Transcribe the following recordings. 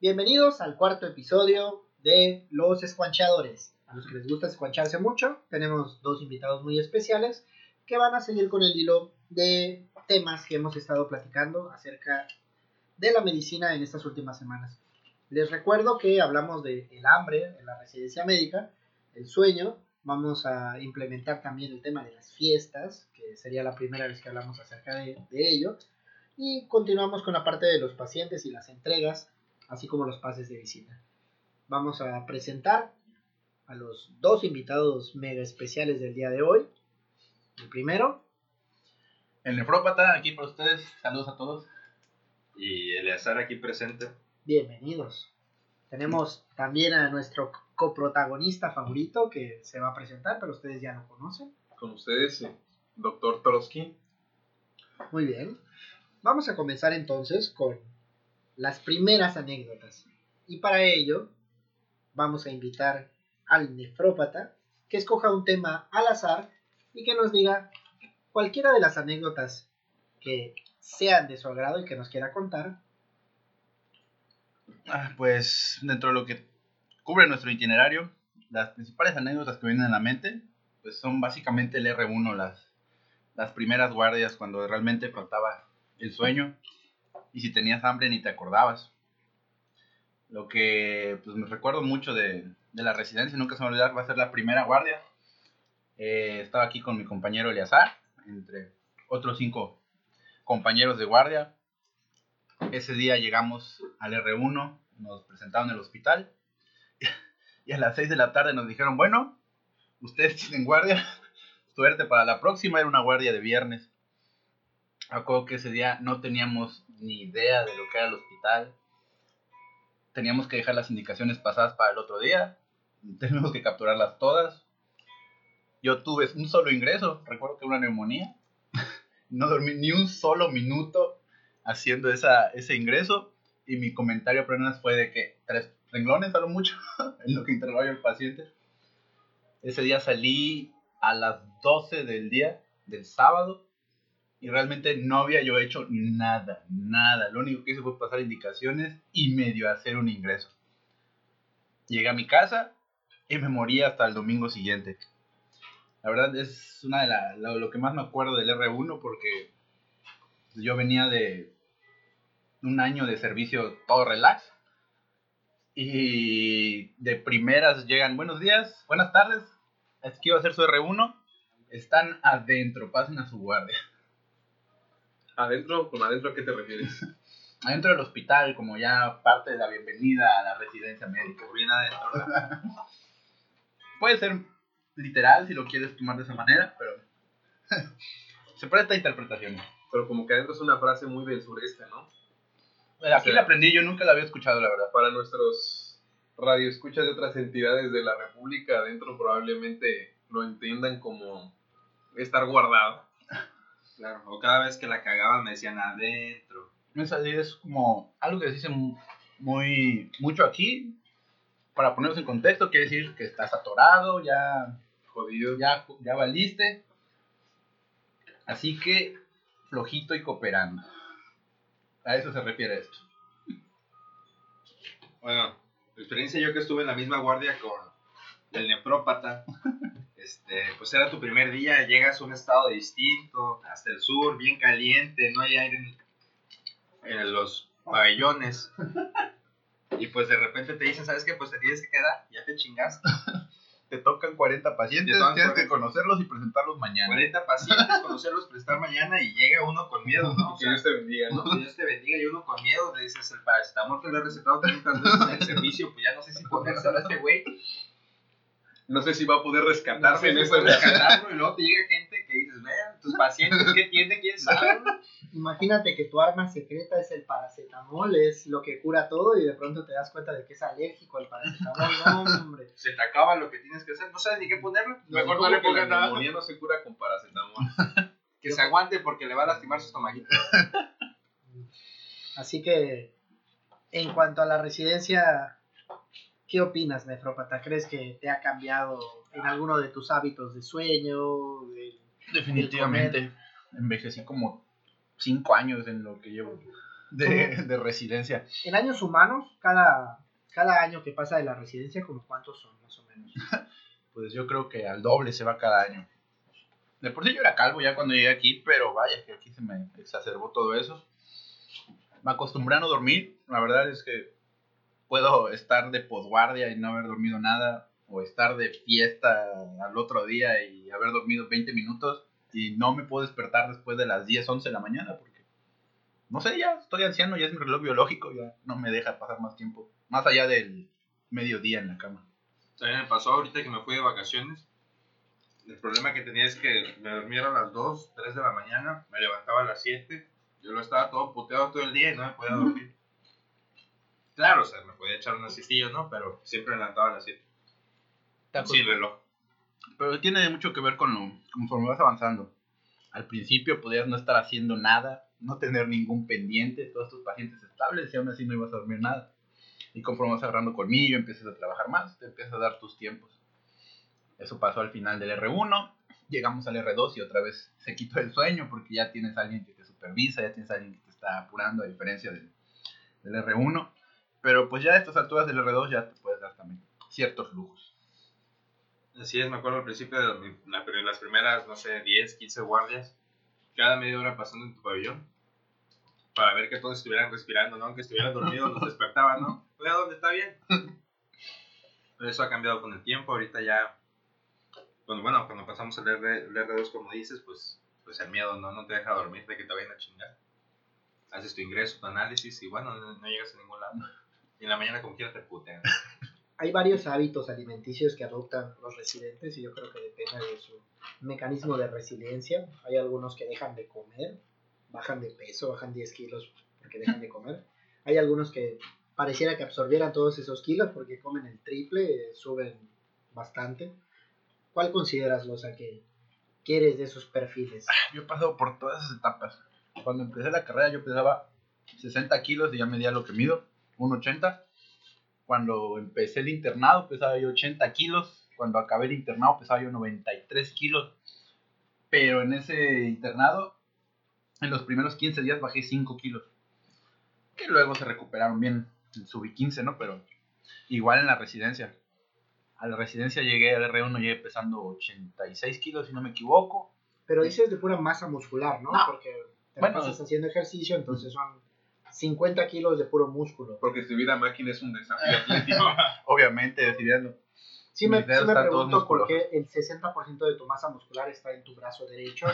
Bienvenidos al cuarto episodio de Los Escuanchadores. A los que les gusta escuancharse mucho, tenemos dos invitados muy especiales que van a seguir con el hilo de temas que hemos estado platicando acerca de la medicina en estas últimas semanas. Les recuerdo que hablamos del el hambre en la residencia médica, el sueño, vamos a implementar también el tema de las fiestas, que sería la primera vez que hablamos acerca de, de ello, y continuamos con la parte de los pacientes y las entregas, así como los pases de visita. Vamos a presentar a los dos invitados mega especiales del día de hoy. El primero, El nefrópata, aquí para ustedes. Saludos a todos. Y Eleazar aquí presente. bienvenidos. Tenemos también a nuestro coprotagonista favorito que se va a presentar, pero ustedes ya lo conocen. Con ustedes, doctor Trotsky. Muy bien. Vamos a comenzar entonces con las primeras anécdotas. Y para ello vamos a invitar al nefrópata que escoja un tema al azar y que nos diga cualquiera de las anécdotas que sean de su agrado y que nos quiera contar. Ah, pues dentro de lo que cubre nuestro itinerario, las principales anécdotas que vienen a la mente, pues son básicamente el R1, las, las primeras guardias cuando realmente faltaba el sueño y si tenías hambre ni te acordabas. Lo que pues me recuerdo mucho de, de la residencia, nunca se me olvidar, va a ser la primera guardia. Eh, estaba aquí con mi compañero Eleazar, entre otros cinco compañeros de guardia. Ese día llegamos al R1, nos presentaron en el hospital y a las 6 de la tarde nos dijeron, bueno, ustedes tienen guardia, suerte para la próxima, era una guardia de viernes. Acuerdo que ese día no teníamos ni idea de lo que era el hospital. Teníamos que dejar las indicaciones pasadas para el otro día. Teníamos que capturarlas todas. Yo tuve un solo ingreso, recuerdo que una neumonía. No dormí ni un solo minuto haciendo esa, ese ingreso. Y mi comentario apenas fue de que tres renglones a lo mucho en lo que interrogó el paciente. Ese día salí a las 12 del día del sábado y realmente no había yo hecho nada, nada. Lo único que hice fue pasar indicaciones y medio hacer un ingreso. Llegué a mi casa y me morí hasta el domingo siguiente. La verdad es una de la, lo, que más me acuerdo del R1 porque yo venía de un año de servicio todo relax y de primeras llegan buenos días, buenas tardes, es que iba a hacer su R1, están adentro, pasen a su guardia. ¿Adentro? ¿Con adentro a qué te refieres? Adentro del hospital, como ya parte de la bienvenida a la residencia médica. Bien adentro. Puede ser literal si lo quieres tomar de esa manera, pero se presta a interpretaciones. Pero como que adentro es una frase muy del sureste, ¿no? Aquí la aprendí, yo nunca la había escuchado, la verdad. Para nuestros radioescuchas de otras entidades de la República, adentro probablemente lo entiendan como estar guardado. Claro. O cada vez que la cagaban me decían adentro. Esa es como algo que se dice muy mucho aquí. Para ponernos en contexto, quiere decir que estás atorado, ya, Jodido. ya, ya valiste. Así que flojito y cooperando. A eso se refiere esto. Bueno, la experiencia yo que estuve en la misma guardia con el nefrópata. Este, pues era tu primer día, llegas a un estado distinto, hasta el sur, bien caliente, no hay aire en, en los pabellones. Y pues de repente te dicen, ¿sabes qué? Pues te tienes que quedar, ya te chingaste. Te tocan 40 pacientes, Te tocan tienes que 40. conocerlos y presentarlos mañana. 40 pacientes, conocerlos, prestar mañana y llega uno con miedo, ¿no? O Que Dios te bendiga, ¿no? que Dios te bendiga y uno con miedo le dices el paracetamol que le he recetado tantas veces en el servicio, pues ya no sé si ponérselo a este güey. No sé si va a poder rescatarme No sé en si puedes rescatarlo y luego te llega gente que dices, vean, tus pacientes, ¿qué tiene? ¿Quién sabe? Imagínate que tu arma secreta es el paracetamol, es lo que cura todo y de pronto te das cuenta de que es alérgico al paracetamol. No, hombre. Se te acaba lo que tienes que hacer, no sabes ni qué ponerle. Mejor no le la pongas nada. neumonía no se cura con paracetamol. Que se aguante porque le va a lastimar su estomajito. Así que, en cuanto a la residencia, ¿qué opinas, nefrópata? ¿Crees que te ha cambiado en alguno de tus hábitos de sueño? de- Definitivamente. Envejecí como 5 años en lo que llevo. de, de residencia. En años humanos, cada, cada año que pasa de la residencia, como cuántos son, más o menos. Pues yo creo que al doble se va cada año. De por sí yo era calvo ya cuando llegué aquí, pero vaya que aquí se me exacerbó todo eso. Me acostumbré a no dormir. La verdad es que puedo estar de posguardia y no haber dormido nada. O estar de fiesta al otro día y haber dormido 20 minutos. Y no me puedo despertar después de las 10, 11 de la mañana. Porque, no sé, ya estoy anciano, ya es mi reloj biológico. Ya no me deja pasar más tiempo. Más allá del mediodía en la cama. También me pasó ahorita que me fui de vacaciones. El problema que tenía es que me dormía a las 2, 3 de la mañana, me levantaba a las 7. Yo lo estaba todo puteado todo el día y no me podía dormir. Claro, o sea, me podía echar unas siestillas, ¿no? Pero siempre me levantaba a las 7. Sin reloj. Pero tiene mucho que ver con lo conforme vas avanzando. Al principio podías no estar haciendo nada, no tener ningún pendiente, todos tus pacientes estables y aún así no ibas a dormir nada. Y conforme vas agarrando colmillo, empiezas a trabajar más, te empiezas a dar tus tiempos. Eso pasó al final del R1, llegamos al R2 y otra vez se quitó el sueño porque ya tienes a alguien que te supervisa, ya tienes a alguien que te está apurando a diferencia del, del R1. Pero pues ya a estas alturas del R2 ya te puedes dar también ciertos lujos. Así es, me acuerdo al principio de las primeras, no sé, 10, 15 guardias, cada media hora pasando en tu pabellón, para ver que todos estuvieran respirando, ¿no? Aunque estuvieran dormidos, los despertaban, ¿no? Oiga, ¿dónde está bien? Pero eso ha cambiado con el tiempo, ahorita ya, pues bueno, cuando pasamos el, R, el R2, como dices, pues, pues el miedo no, no te deja dormir de que te vayan a chingar. Haces tu ingreso, tu análisis y bueno, no, no llegas a ningún lado. Y en la mañana como quiera te putean. Hay varios hábitos alimenticios que adoptan los residentes y yo creo que depende de su mecanismo de resiliencia. Hay algunos que dejan de comer, bajan de peso, bajan 10 kilos porque dejan de comer. Hay algunos que pareciera que absorbieran todos esos kilos porque comen el triple, suben bastante. ¿Cuál consideras, Losa, que quieres de esos perfiles? Yo he pasado por todas esas etapas. Cuando empecé la carrera yo pesaba 60 kilos y ya medía lo que mido, 1,80. Cuando empecé el internado pesaba yo 80 kilos. Cuando acabé el internado pesaba yo 93 kilos. Pero en ese internado, en los primeros 15 días bajé 5 kilos. Que luego se recuperaron bien. Subí 15, ¿no? Pero igual en la residencia. A la residencia llegué al R1, llegué pesando 86 kilos, si no me equivoco. Pero dices de pura masa muscular, ¿no? No. Porque te Bueno. pasas haciendo ejercicio, entonces son 50 kilos de puro músculo. Porque su vida máquina es un desafío atlético. Obviamente, decidiendo. Sí me, sí me pregunto por qué el 60% de tu masa muscular está en tu brazo derecho.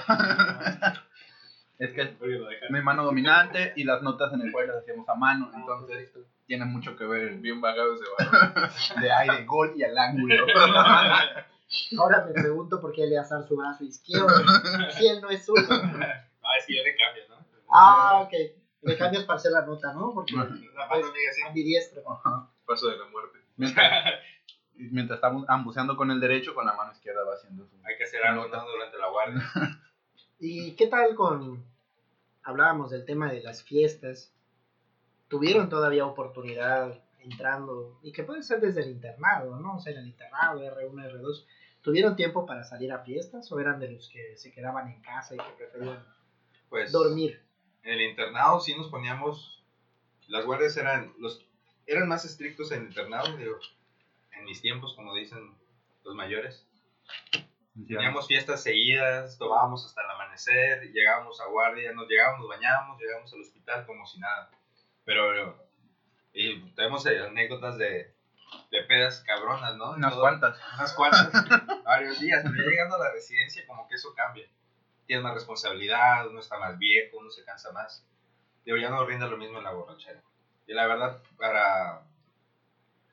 Es que es mi mano dominante y las notas en el cual las hacíamos a mano, entonces tiene mucho que ver Bien vagado ese balón. de aire, gol y al ángulo. Ahora me pregunto por qué Eleazar su brazo izquierdo, si él no es zurdo. Ah, es que yo le cambio, ¿no? Ah, ok. Le cambias para hacer la nota, ¿no? Porque La mano. Paso de la muerte. Mientras, mientras estamos ambuceando con el derecho, con la mano izquierda va haciendo su... Hay que hacer algo ¿no? durante la guardia. ¿Y qué tal con... Hablábamos del tema de las fiestas. ¿Tuvieron todavía oportunidad entrando? Y que puede ser desde el internado, ¿no? O sea, en el internado, R1, R2. ¿Tuvieron tiempo para salir a fiestas o eran de los que se quedaban en casa y que preferían Pues dormir? En el internado sí nos poníamos. Las guardias eran los eran más estrictos en el internado, digo, en mis tiempos, como dicen los mayores. Teníamos fiestas seguidas, tomábamos hasta el amanecer, llegábamos a guardia, nos llegábamos, nos bañábamos, llegábamos al hospital como si nada. Pero y tenemos anécdotas de, de pedas cabronas, ¿no? Unas todo. cuantas. unas cuantas, varios días, pero ya llegando a la residencia como que eso cambia. Tienes más responsabilidad, uno está más viejo, uno se cansa más. Digo, ya no rinda lo mismo en la borrachera. Y la verdad, para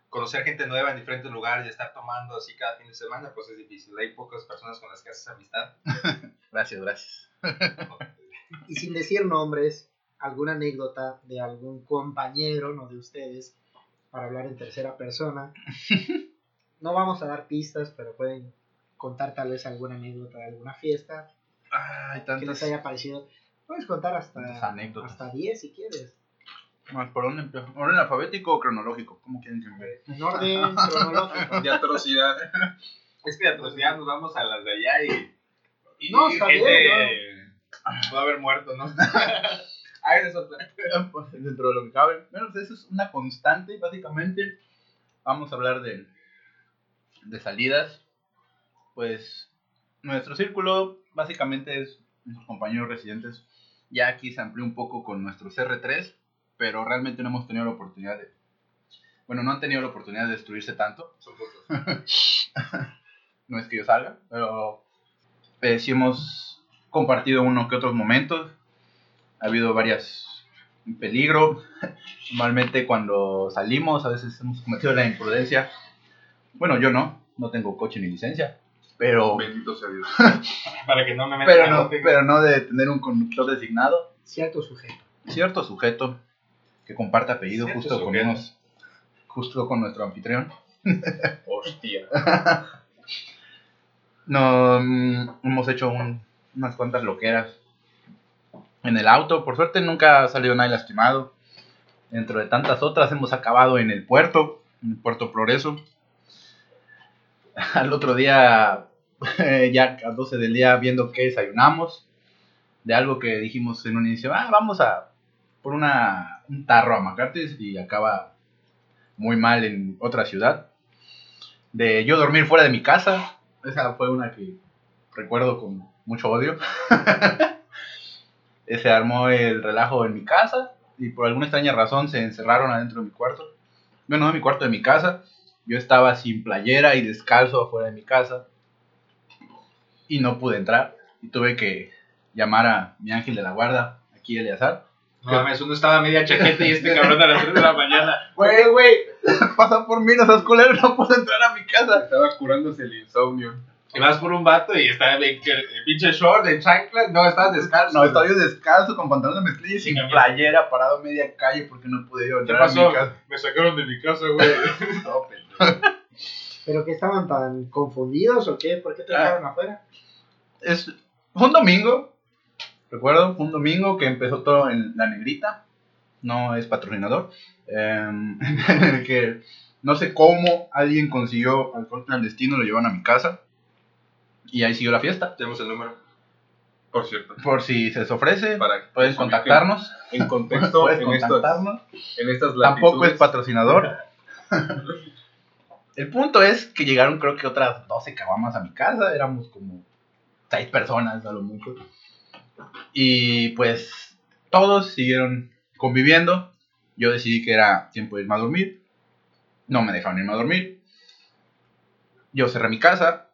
conocer gente nueva en diferentes lugares y estar tomando así cada fin de semana, pues es difícil. Hay pocas personas con las que haces amistad. Gracias, gracias. Y sin decir nombres, alguna anécdota de algún compañero, no de ustedes, para hablar en tercera persona. No vamos a dar pistas, pero pueden contar tal vez alguna anécdota de alguna fiesta Ay, que les tantas... haya parecido. Puedes contar Tantas hasta, anécdotas. hasta 10 si quieres. ¿Por dónde empiezo? ¿Orden alfabético o cronológico? ¿Cómo quieren que me En orden cronológico. De atrocidad. Es que de atrocidad nos vamos a las de allá y, y No, está gente bien, puede haber muerto, ¿no? Ah, esa es otra. pues, dentro de lo que cabe. Bueno, pues eso es una constante, básicamente. Vamos a hablar de, de salidas. Pues nuestro círculo básicamente es nuestros compañeros residentes. Ya aquí se amplió un poco con nuestros R3, pero realmente no hemos tenido la oportunidad de... Bueno, no han tenido la oportunidad de destruirse tanto. Son no es que yo salga, pero eh, sí hemos compartido uno que otros momentos. Ha habido varias peligro. Normalmente cuando salimos a veces hemos cometido la imprudencia. Bueno, yo no, no tengo coche ni licencia, pero Bendito sea Dios. Para que no me metan pero a no, pero no de tener un conductor designado. Cierto sujeto. Cierto sujeto que comparte apellido Cierto justo con unos, justo con nuestro anfitrión. Hostia. No, mm, hemos hecho un- unas cuantas loqueras en el auto. Por suerte nunca ha salido nadie lastimado. Dentro de tantas otras hemos acabado en el puerto, en el puerto Progreso. Al otro día, ya a 12 del día, viendo qué desayunamos. De algo que dijimos en un inicio, ah, vamos a por una, un tarro a Macartes y acaba muy mal en otra ciudad. De yo dormir fuera de mi casa, esa fue una que recuerdo con mucho odio. Se armó el relajo en mi casa y por alguna extraña razón se encerraron adentro de mi cuarto. Bueno, no de mi cuarto, de mi casa. Yo estaba sin playera y descalzo afuera de mi casa y no pude entrar. Y tuve que llamar a mi ángel de la guarda, aquí Eleazar. No mames, uno estaba a media chaqueta y este cabrón a las 3 de la mañana. Güey, güey, pasa por mí, no seas culero, no puedo entrar a mi casa. Estaba curándose el insomnio. Y vas por un vato y está el, el pinche short, el chanclas. No, estabas descalzo. No, estaba yo descalzo con pantalones de mezclilla y sin playera, parado a media calle porque no pude yo ¿Qué entrar a pasó? mi casa. Me sacaron de mi casa, güey. No, pendejo. ¿Pero que estaban tan confundidos o qué? ¿Por qué te Ah. dejaron afuera? es, fue un domingo, recuerdo, fue un domingo que empezó todo en La Negrita, no es patrocinador, em, en el que no sé cómo alguien consiguió alcohol clandestino, lo llevan a mi casa y ahí siguió la fiesta. Tenemos el número. Por cierto. Por si se les ofrece, Para ubiquen contactarnos. En contexto, Puedes en, estas, contactarnos. en estas Tampoco es patrocinador. El punto es que llegaron creo que otras 12 caguamas a mi casa, éramos como 6 personas a lo mucho. Y pues todos siguieron conviviendo. Yo decidí que era tiempo de irme a dormir. No me dejaron irme a dormir. Yo cerré mi casa,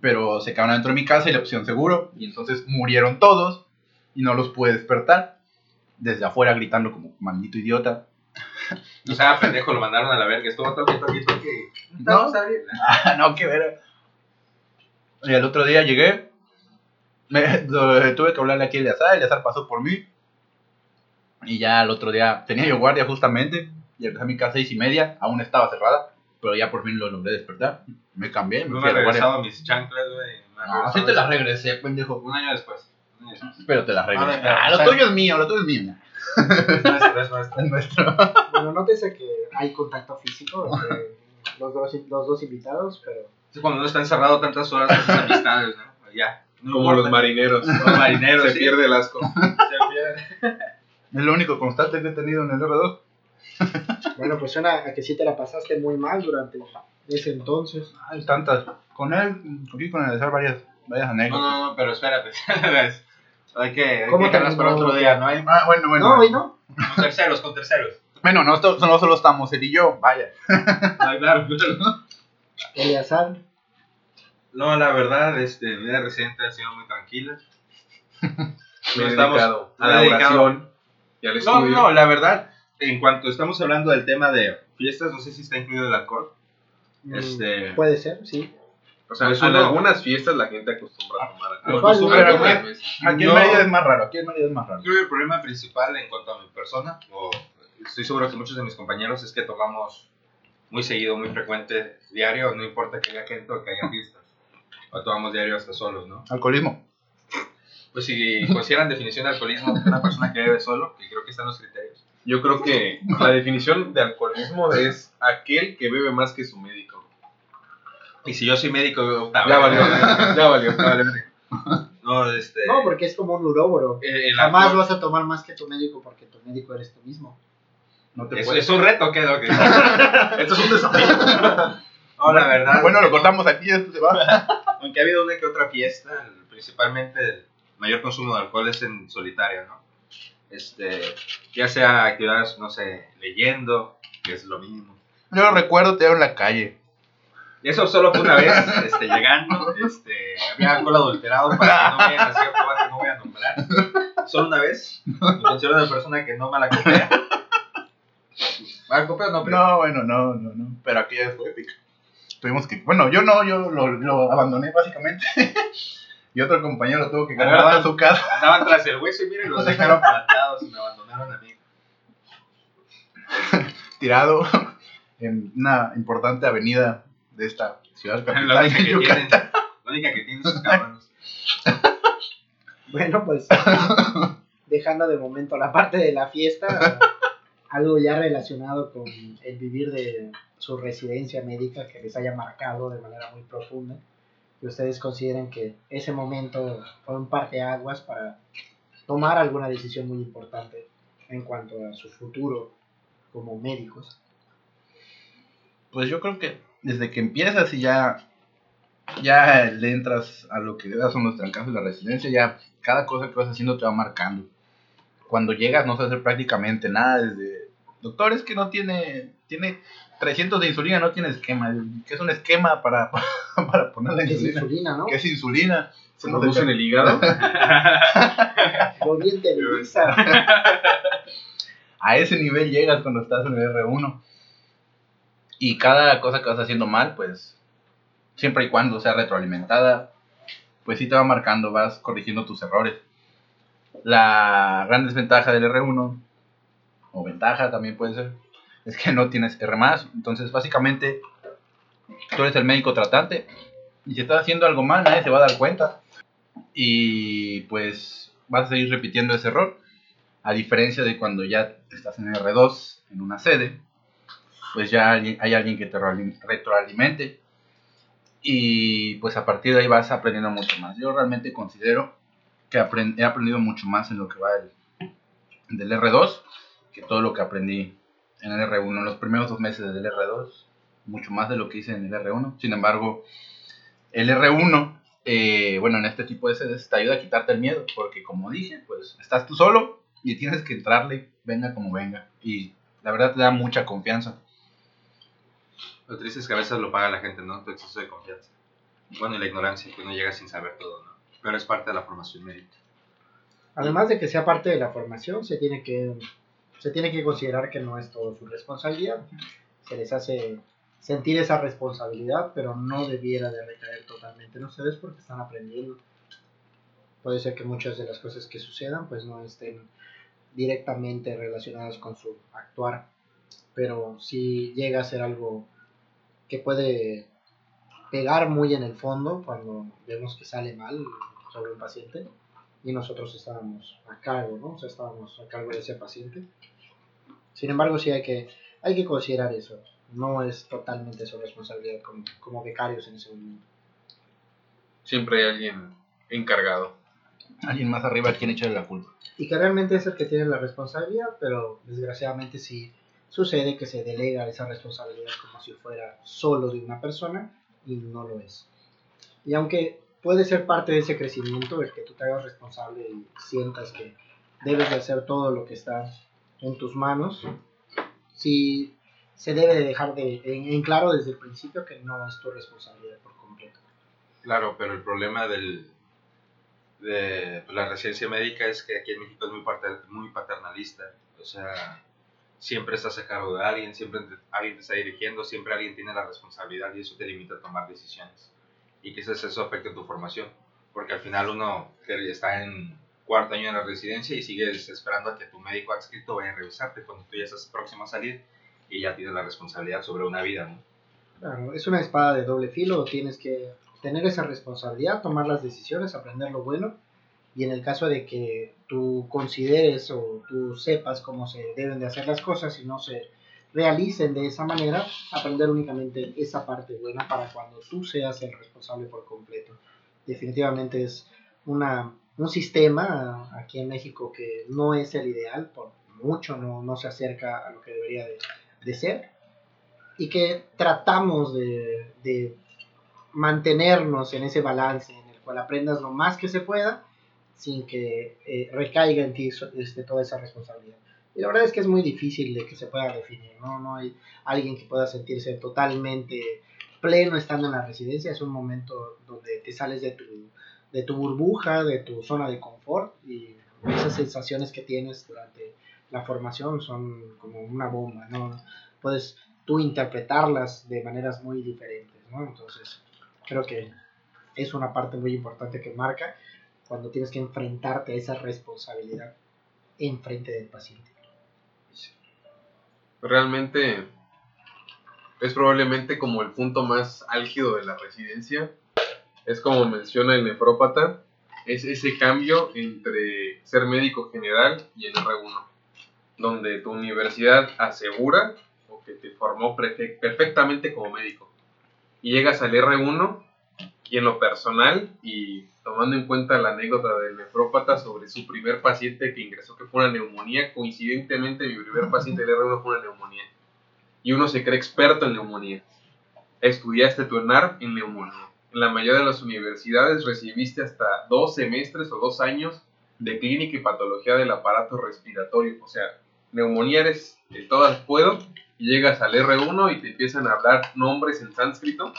pero se quedaron dentro de mi casa y le pusieron seguro. Y entonces murieron todos y no los pude despertar. Desde afuera gritando como maldito idiota. O sea, pendejo, lo mandaron a la verga. Estuvo toque, toque, toque. No. está bien. Ah, no, qué ver. Y el otro día llegué, me, lo- tuve que hablarle aquí a Eleazar, Eleazar pasó por mí. Y ya el otro día tenía yo guardia justamente, y empecé a mi casa seis y media, aún estaba cerrada, pero ya por fin lo logré despertar. Me cambié, me No me a regresado a mis chanclas, güey. No, regresado sí te a- las regresé, pendejo. Un año después. Un año después. Pero te las regresé. Ah, Ah, o lo tuyo es mío, lo tuyo es mío. Es nuestro, es nuestro. Es nuestro. Bueno, nótese que hay contacto físico entre los dos, los dos invitados, pero Sí, cuando uno está encerrado tantas horas con sus amistades, ¿no? Ya. No como los marineros. Los marineros, Se sí. pierde el asco. Se pierde. Es lo único constante que he tenido en el R2. bueno, pues suena a que sí te la pasaste muy mal durante ese entonces. Hay tantas. Con él, aquí con Eleazar varias, varias No, anécdotas. no, no, pero espérate. hay que, hay ¿Cómo que dejarlas para otro día, ¿no? Hay Ah, bueno, bueno. no, hoy no. con terceros, con terceros. Bueno, no, esto- no solo estamos él y yo, vaya. Ah, claro, claro. Eleazar, No, la verdad, este, mi vida reciente ha sido muy tranquila. No estamos- a la oración y al No, estudio. no, la verdad, en cuanto estamos hablando del tema de fiestas, no sé si está incluido el alcohol. mm, Este, puede ser, sí. O sea, Pues en algunas fiestas la gente acostumbra a tomar alcohol. A veces. Aquí No. en Mérida es más raro, aquí en Mérida es más raro. Creo que el problema principal en cuanto a mi persona, o estoy seguro que muchos de mis compañeros, es que tomamos muy seguido, muy frecuente, diario, no importa que haya gente o que haya fiestas. O tomamos diario hasta solos, ¿no? Alcoholismo. Pues si consideran definición de alcoholismo una persona que bebe solo, que creo que están los criterios. Yo creo que la definición de alcoholismo es aquel que bebe más que su médico. Y si yo soy médico, Ya valió, ya valió. Vale, verga. No, este. No, porque es como un uróboro. eh, el Jamás alcohol- vas a tomar más que tu médico porque tu médico eres tú mismo. No te Es, puedes. es un reto, ¿qué? Esto es un desafío. No, la verdad. bueno, lo cortamos aquí, esto se va. Aunque ha habido una que otra fiesta, el- principalmente el mayor consumo de alcohol es en solitario, ¿no? Este, ya sea actividades, no sé, leyendo, que es lo mínimo. Yo lo recuerdo, te veo en la calle. Y eso solo fue una vez, este, llegando, este, había alcohol adulterado para que no a cierto bar que no voy a nombrar. Solo una vez, me considero una persona que no mala copia. Mal copia no, pero No, bueno, no, no, no. Pero aquella fue épica. Tuvimos que. Bueno, yo no, yo lo, lo abandoné básicamente. y otro compañero lo tuvo que cargar hasta su casa. andaban tras el hueso y miren, los dejaron plantados y me abandonaron a mí. tirado en una importante avenida de esta ciudad La capital única de que Yucatán. tienen, la única que tienen esos cabrones. Bueno, pues dejando de momento la parte de la fiesta, algo ya relacionado con el vivir de su residencia médica que les haya marcado de manera muy profunda. Que ustedes consideren que ese momento fue un parteaguas para tomar alguna decisión muy importante en cuanto a su futuro como médicos. Pues yo creo que desde que empiezas y ya, ya le entras a lo que son los trancazos de la residencia, ya cada cosa que vas haciendo te va marcando. Cuando llegas no sabes hacer prácticamente nada, desde doctores que no tiene, tiene 300 de insulina, no tiene esquema. ¿Qué es un esquema para, para poner la Es insulina? insulina, ¿no? ¿Qué es insulina? Se produce en el hígado. A ese nivel llegas cuando estás en el R1. Y cada cosa que vas haciendo mal, pues siempre y cuando sea retroalimentada, pues sí te va marcando, vas corrigiendo tus errores. La gran desventaja del R1, o ventaja también puede ser, es que no tienes R Entonces, básicamente, tú eres el médico tratante y si estás haciendo algo mal, nadie se va a dar cuenta. Y pues vas a seguir repitiendo ese error. A diferencia de cuando ya estás en R2, en una sede, pues ya hay, alguien que te retroalimente. Y pues a partir de ahí vas aprendiendo mucho más. Yo realmente considero que he aprendido mucho más en lo que va del, del R2 que todo lo que aprendí en el R1. En los primeros dos meses del R2, mucho más de lo que hice en el R1. Sin embargo, el R1, eh, bueno, en este tipo de sedes te ayuda a quitarte el miedo, porque como dije, pues estás tú solo y tienes que entrarle, venga como venga. Y la verdad te da mucha confianza. Lo triste es que a veces lo paga la gente, ¿no? Tu exceso de confianza. Bueno, y la ignorancia, que uno llega sin saber todo, ¿no? Pero es parte de la formación médica. Además de que sea parte de la formación, se tiene que se tiene que considerar que no es todo su responsabilidad. Se les hace sentir esa responsabilidad, pero no debiera de recaer totalmente en ustedes porque están aprendiendo. Puede ser que muchas de las cosas que sucedan pues no estén directamente relacionadas con su actuar, pero si llega a ser algo que puede pegar muy en el fondo cuando vemos que sale mal sobre un paciente, y nosotros estábamos a cargo, ¿no? O sea, estábamos a cargo de ese paciente. Sin embargo, sí hay que, hay que considerar eso. No es totalmente su responsabilidad como, como becarios en ese momento. Siempre hay alguien encargado. Alguien más arriba a quien echarle la culpa. Y que realmente es el que tiene la responsabilidad, pero desgraciadamente sí sucede que se delega esa responsabilidad como si fuera solo de una persona y no lo es. Y aunque puede ser parte de ese crecimiento el que tú te hagas responsable y sientas que debes de hacer todo lo que está en tus manos, sí se debe de dejar de, en, en claro desde el principio que no es tu responsabilidad por completo. Claro, pero el problema del, de pues, la residencia médica es que aquí en México es muy, pater- muy paternalista. O sea, siempre estás a cargo de alguien, siempre alguien te está dirigiendo, siempre alguien tiene la responsabilidad y eso te limita a tomar decisiones. Y quizás eso afecte tu formación, porque al final uno que está en cuarto año de la residencia y sigues esperando a que tu médico adscrito vaya a revisarte cuando tú ya estás próximo a salir y ya tienes la responsabilidad sobre una vida, ¿no? Claro, es una espada de doble filo, tienes que tener esa responsabilidad, tomar las decisiones, aprender lo bueno y en el caso de que tú consideres o tú sepas cómo se deben de hacer las cosas y no se realicen de esa manera, aprender únicamente esa parte buena para cuando tú seas el responsable por completo. Definitivamente es una, un sistema aquí en México que no es el ideal, por mucho no, no se acerca a lo que debería de, de ser, y que tratamos de, de mantenernos en ese balance en el cual aprendas lo más que se pueda sin que eh, recaiga en ti este, toda esa responsabilidad. Y la verdad es que es muy difícil de que se pueda definir, ¿no? No hay alguien que pueda sentirse totalmente pleno estando en la residencia. Es un momento donde te sales de tu, de tu burbuja, de tu zona de confort y esas sensaciones que tienes durante la formación son como una bomba, ¿no? Puedes tú interpretarlas de maneras muy diferentes, ¿no? Entonces, creo que es una parte muy importante que marca cuando tienes que enfrentarte a esa responsabilidad en frente del paciente. realmente es probablemente como el punto más álgido de la residencia. Es como menciona el nefrópata, es ese cambio entre ser médico general y el R1, donde tu universidad asegura o que te formó perfectamente como médico. Y llegas al R1 y en lo personal y tomando en cuenta la anécdota del nefrópata sobre su primer paciente que ingresó que fue una neumonía, coincidentemente mi primer paciente del R1 fue una neumonía. Y uno se cree experto en neumonía. Estudiaste tu ENAR en neumonía. En la mayoría de las universidades recibiste hasta dos semestres o dos años de clínica y patología del aparato respiratorio. O sea, neumonía eres de todas puedo y llegas al R1 y te empiezan a hablar nombres en sánscrito.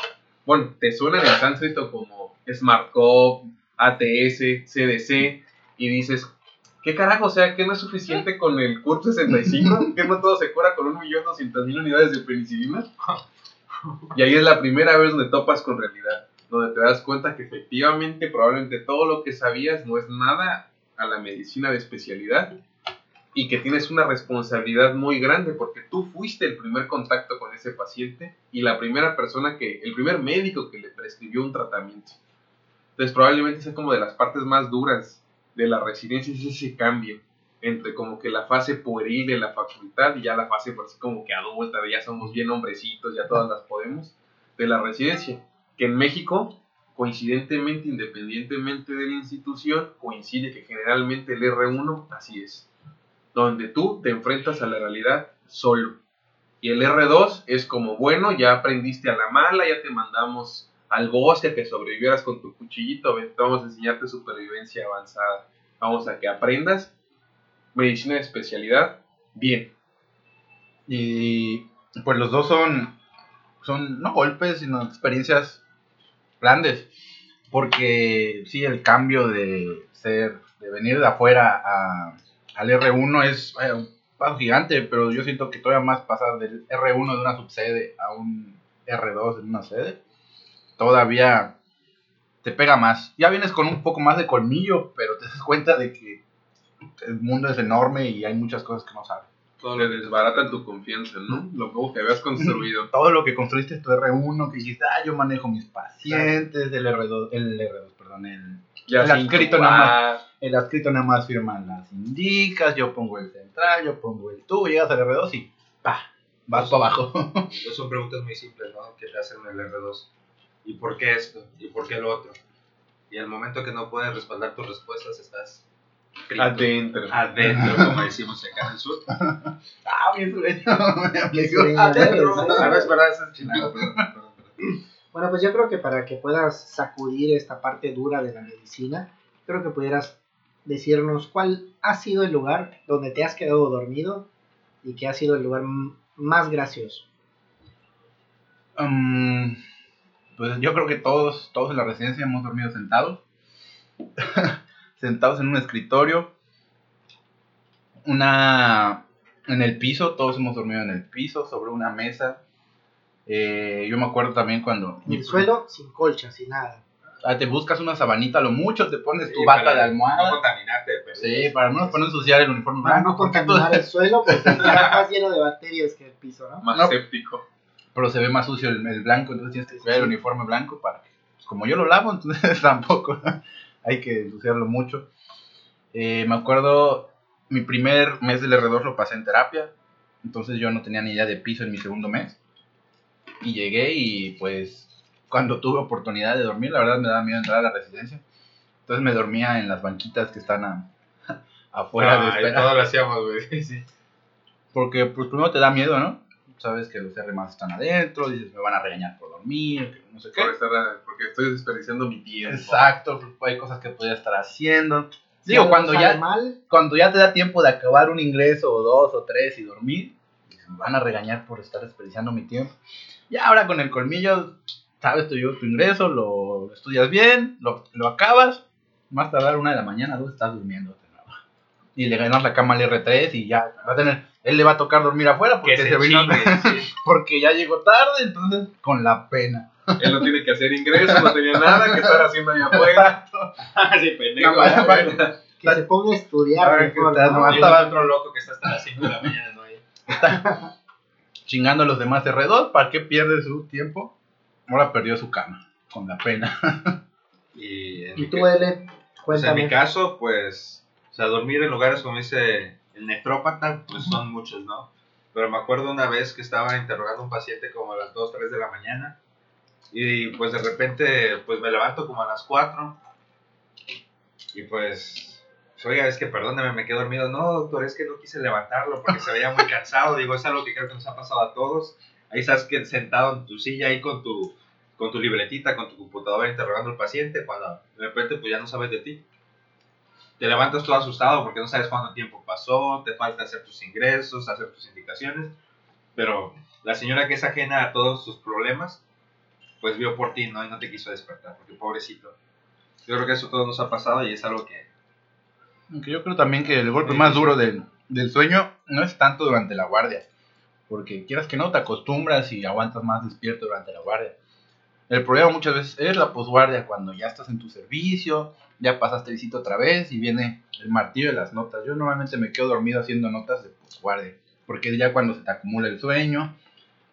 Bueno, te suenan en sánscrito como SmartCop, ATS, CDC y dices, ¿qué carajo? O sea, que no es suficiente con el CURP 65, que no todo se cura con 1.200.000 unidades de penicilina. Y ahí es la primera vez donde topas con realidad, donde te das cuenta que efectivamente probablemente todo lo que sabías no es nada a la medicina de especialidad y que tienes una responsabilidad muy grande porque tú fuiste el primer contacto con ese paciente y la primera persona que, el primer médico que le prescribió un tratamiento. Entonces probablemente sea como de las partes más duras de la residencia es ese cambio entre como que la fase pueril de la facultad y ya la fase por así como que adulta, de ya somos bien hombrecitos, ya todas las podemos, de la residencia, que en México, coincidentemente, independientemente de la institución, coincide que generalmente el R1 así es, donde tú te enfrentas a la realidad solo. Y el R2 es como, bueno, ya aprendiste a la mala, ya te mandamos al bosque a que sobrevivieras con tu cuchillito, vamos a enseñarte supervivencia avanzada. Vamos a que aprendas medicina de especialidad bien. Y pues los dos son, son no golpes, sino experiencias grandes. Porque sí, el cambio de ser, de venir de afuera a, al R1 es vaya, un paso gigante, pero yo siento que todavía más pasar del R1 de una subsede a un R2 en una sede, todavía te pega más. Ya vienes con un poco más de colmillo, pero te das cuenta de que el mundo es enorme y hay muchas cosas que no sabes. Todo le desbarata tu confianza, ¿no? Lo que habías construido. todo lo que construiste tu R1, que dijiste, ah, yo manejo mis pacientes, el R2, el R2, perdón, el, Ya El jugar. El adscrito nada más firman las indicas, yo pongo el central, yo pongo el tú, llegas al R2 y pa, vas para abajo. Pues son preguntas muy simples, ¿no? Que te hacen en el R2. ¿Y por qué esto? ¿Y por qué lo otro? Y al momento que no puedes respaldar tus respuestas, estás frito. Adentro. adentro, como decimos acá en el sur. ah, bien sureño, adentro. Ah. Bueno, pues yo creo que para que puedas sacudir esta parte dura de la medicina, creo que pudieras decirnos cuál ha sido el lugar donde te has quedado dormido y que ha sido el lugar más gracioso. Pues yo creo que todos, todos en la residencia hemos dormido sentados. sentados en un escritorio. Una en el piso, todos hemos dormido en el piso, sobre una mesa. Eh, yo me acuerdo también cuando En el suelo, sin colcha, sin nada. Te buscas una sabanita, a lo mucho te pones tu Sí, bata para de No almohada. contaminarte, pero Sí, para al menos para no ensuciar el uniforme Para blanco. no contaminar el suelo, porque está más lleno de bacterias que el piso, ¿no? Más No. séptico. pero se ve más sucio el, el blanco, entonces tienes que Sí, cuidar el sí. uniforme blanco para que, pues, como yo lo lavo, entonces tampoco hay que ensuciarlo mucho. Eh, me acuerdo, mi primer mes del R2 lo pasé en terapia, entonces yo no tenía ni idea de piso en mi segundo mes. Y llegué y pues cuando tuve oportunidad de dormir, la verdad me daba miedo entrar a la residencia. Entonces me dormía en las banquitas que están a- afuera de Ah, espera. todo lo hacíamos, güey. Sí. Porque pues primero te da miedo, ¿no? Sabes que los R más están adentro, dices, me van a regañar por dormir, que no sé qué. Por estar, porque estoy desperdiciando mi tiempo. Exacto, hay cosas que podía estar haciendo. Digo, cuando ya, mal, cuando ya te da tiempo de acabar un ingreso o dos o tres y dormir, dices, me van a regañar por estar desperdiciando mi tiempo. Y ahora con el colmillo, sabes, tú llevas tu ingreso, lo estudias bien, lo, lo acabas, más tardar una de la mañana, dos estás durmiendo. Y le ganas la cama al R3 y ya va a tener, él le va a tocar dormir afuera porque, Que se se vino- chingue, sí. porque ya llegó tarde, entonces con la pena. Él no tiene que hacer ingresos, no tenía nada que estar haciendo allá afuera. Ah, sí, pendejo. Cámara, que se ponga a estudiar. A ver, mejor, ¿qué tal? ¿no? Estaba- otro loco que está hasta las 5 de la mañana, ¿no? Ahí. chingando a los demás R2, ¿para qué pierde su tiempo? Ahora perdió su cama, con la pena. Y, en Y tú, L, pues en mi caso, pues, o sea, dormir en lugares como dice el nefrópata, pues son muchos, ¿no? Pero me acuerdo una vez que estaba interrogando a un paciente como a las 2, 3 de la mañana y pues de repente pues me levanto como a las 4 y pues, pues, oiga, es que perdóneme, me quedé dormido. No, doctor, es que no quise levantarlo porque se veía muy cansado. Digo, es algo que creo que nos ha pasado a todos. Ahí estás que sentado en tu silla ahí con tu, con tu libretita, con tu computadora interrogando al paciente cuando de repente pues ya no sabes de ti. Te levantas todo asustado porque no sabes cuánto tiempo pasó, te falta hacer tus ingresos, hacer tus indicaciones, pero la señora que es ajena a todos tus problemas, pues vio por ti, ¿no? Y no te quiso despertar, porque pobrecito. Yo creo que eso todo nos ha pasado y es algo que... Aunque yo creo también que el golpe más duro del, del sueño no es tanto durante la guardia, porque quieras que no, te acostumbras y aguantas más despierto durante la guardia. El problema muchas veces es la posguardia, cuando ya estás en tu servicio, ya pasaste visita otra vez y viene el martillo de las notas. Yo normalmente me quedo dormido haciendo notas de posguardia, porque es ya cuando se te acumula el sueño,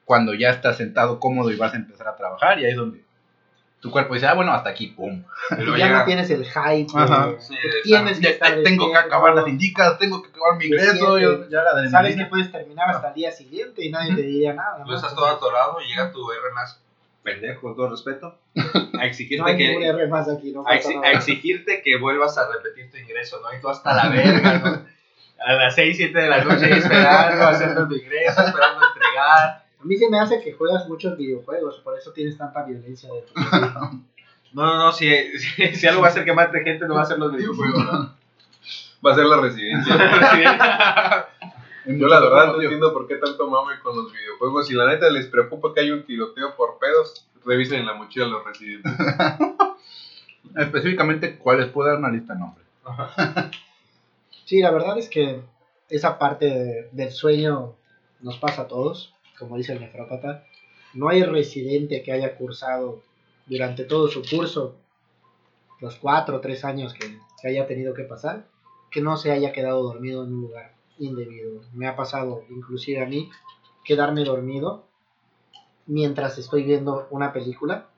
cuando ya estás sentado cómodo y vas a empezar a trabajar, y ahí es donde tu cuerpo dice, ah, bueno, hasta aquí, pum. ya no tienes el hype. Ajá. Sí, tienes que Ya- tengo que acabar las indicas, tengo que acabar mi ingreso, yo- ya la Sabes que puedes terminar hasta el día siguiente y nadie te diría nada. Tú ¿no? estás todo atorado y llega tu R más pendejo, con todo respeto, a exigirte No que... aquí, no a, pasa exi- nada. a exigirte que vuelvas a repetir tu ingreso, ¿no? Y tú hasta la verga, ¿no? A las 6, 7 de la noche esperando, haciendo tu ingreso, esperando entregar. A mí se me hace que juegas muchos videojuegos, por eso tienes tanta violencia de tu No, no, no, si, si, si algo va a hacer que mate gente, no va a ser los videojuegos, ¿no? Va a ser la residencia. Yo la verdad no entiendo por qué tanto mame con los videojuegos. Si la neta les preocupa que hay un tiroteo por pedos, revisen en la mochila a los residentes. Específicamente, ¿cuáles? Puedo dar una lista de nombres. Sí, la verdad es que esa parte de- del sueño nos pasa a todos, como dice el nefrópata. No hay residente que haya cursado durante todo su curso, los cuatro o tres años que, que haya tenido que pasar, que no se haya quedado dormido en un lugar indebido. Me ha pasado, inclusive a mí, quedarme dormido mientras estoy viendo una película,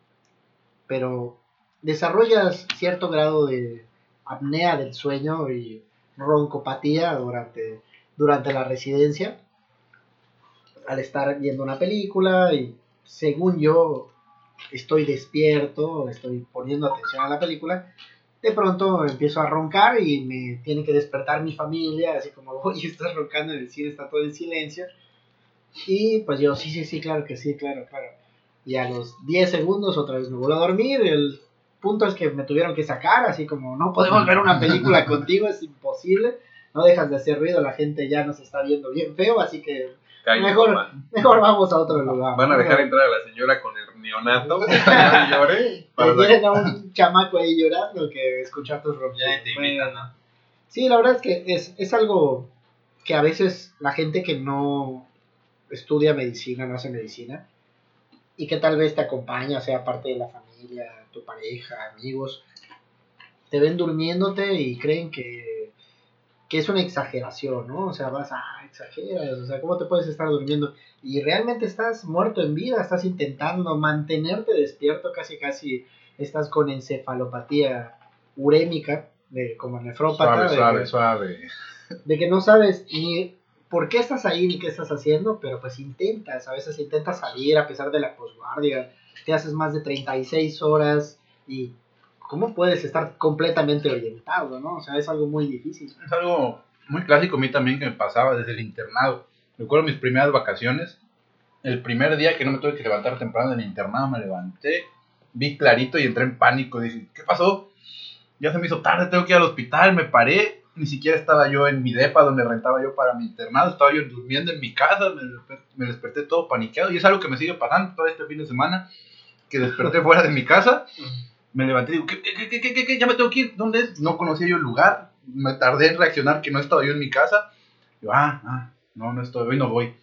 pero desarrollas cierto grado de apnea del sueño y roncopatía durante, durante la residencia al estar viendo una película y según yo estoy despierto, estoy poniendo atención a la película, de pronto empiezo a roncar y me tiene que despertar mi familia, así como, oye, estás roncando en el cine, está todo en silencio. Y pues yo, sí, sí, sí, claro que sí, claro, claro. Y a los 10 segundos otra vez me vuelvo a dormir. El punto es que me tuvieron que sacar, así como, no podemos ver una película contigo, es imposible. No dejas de hacer ruido, la gente ya nos está viendo bien feo, así que Mejor. mejor vamos a otro lugar. Van a dejar entrar a la señora con el neonato. que llore, para Prefieren a un chamaco ahí llorando que escuchar tus ronquidos. Ya te invitan, ¿no? Sí, la verdad es que es, es algo que a veces la gente que no estudia medicina, no hace medicina, y que tal vez te acompaña, sea parte de la familia, tu pareja, amigos, te ven durmiéndote y creen que, que es una exageración, ¿no? O sea, vas, ah, exageras, o sea, ¿cómo te puedes estar durmiendo? Y realmente estás muerto en vida, estás intentando mantenerte despierto, casi casi estás con encefalopatía urémica, de, como nefrópata, Suave, de suave, que- suave. de que no sabes ni por qué estás ahí ni qué estás haciendo, pero pues intentas, a veces intentas salir a pesar de la posguardia, te haces más de 36 horas y ¿cómo puedes estar completamente orientado, no? O sea, es algo muy difícil. Es algo muy clásico a mí también que me pasaba desde el internado. Recuerdo mis primeras vacaciones. El primer día que no me tuve que levantar temprano del internado, me levanté, vi clarito y entré en pánico. Dije, ¿qué pasó? Ya se me hizo tarde, tengo que ir al hospital. Me paré, ni siquiera estaba yo en mi depa donde rentaba yo para mi internado. Estaba yo durmiendo en mi casa, me, me desperté todo paniqueado. Y es algo que me sigue pasando todo este fin de semana. Que desperté fuera de mi casa. Me levanté y digo, ¿qué, qué, qué, qué? Ya me tengo que ir. ¿Dónde es? No conocía yo el lugar. Me tardé en reaccionar que no estaba yo en mi casa. Yo, ah, ah, no, no estoy, hoy no voy.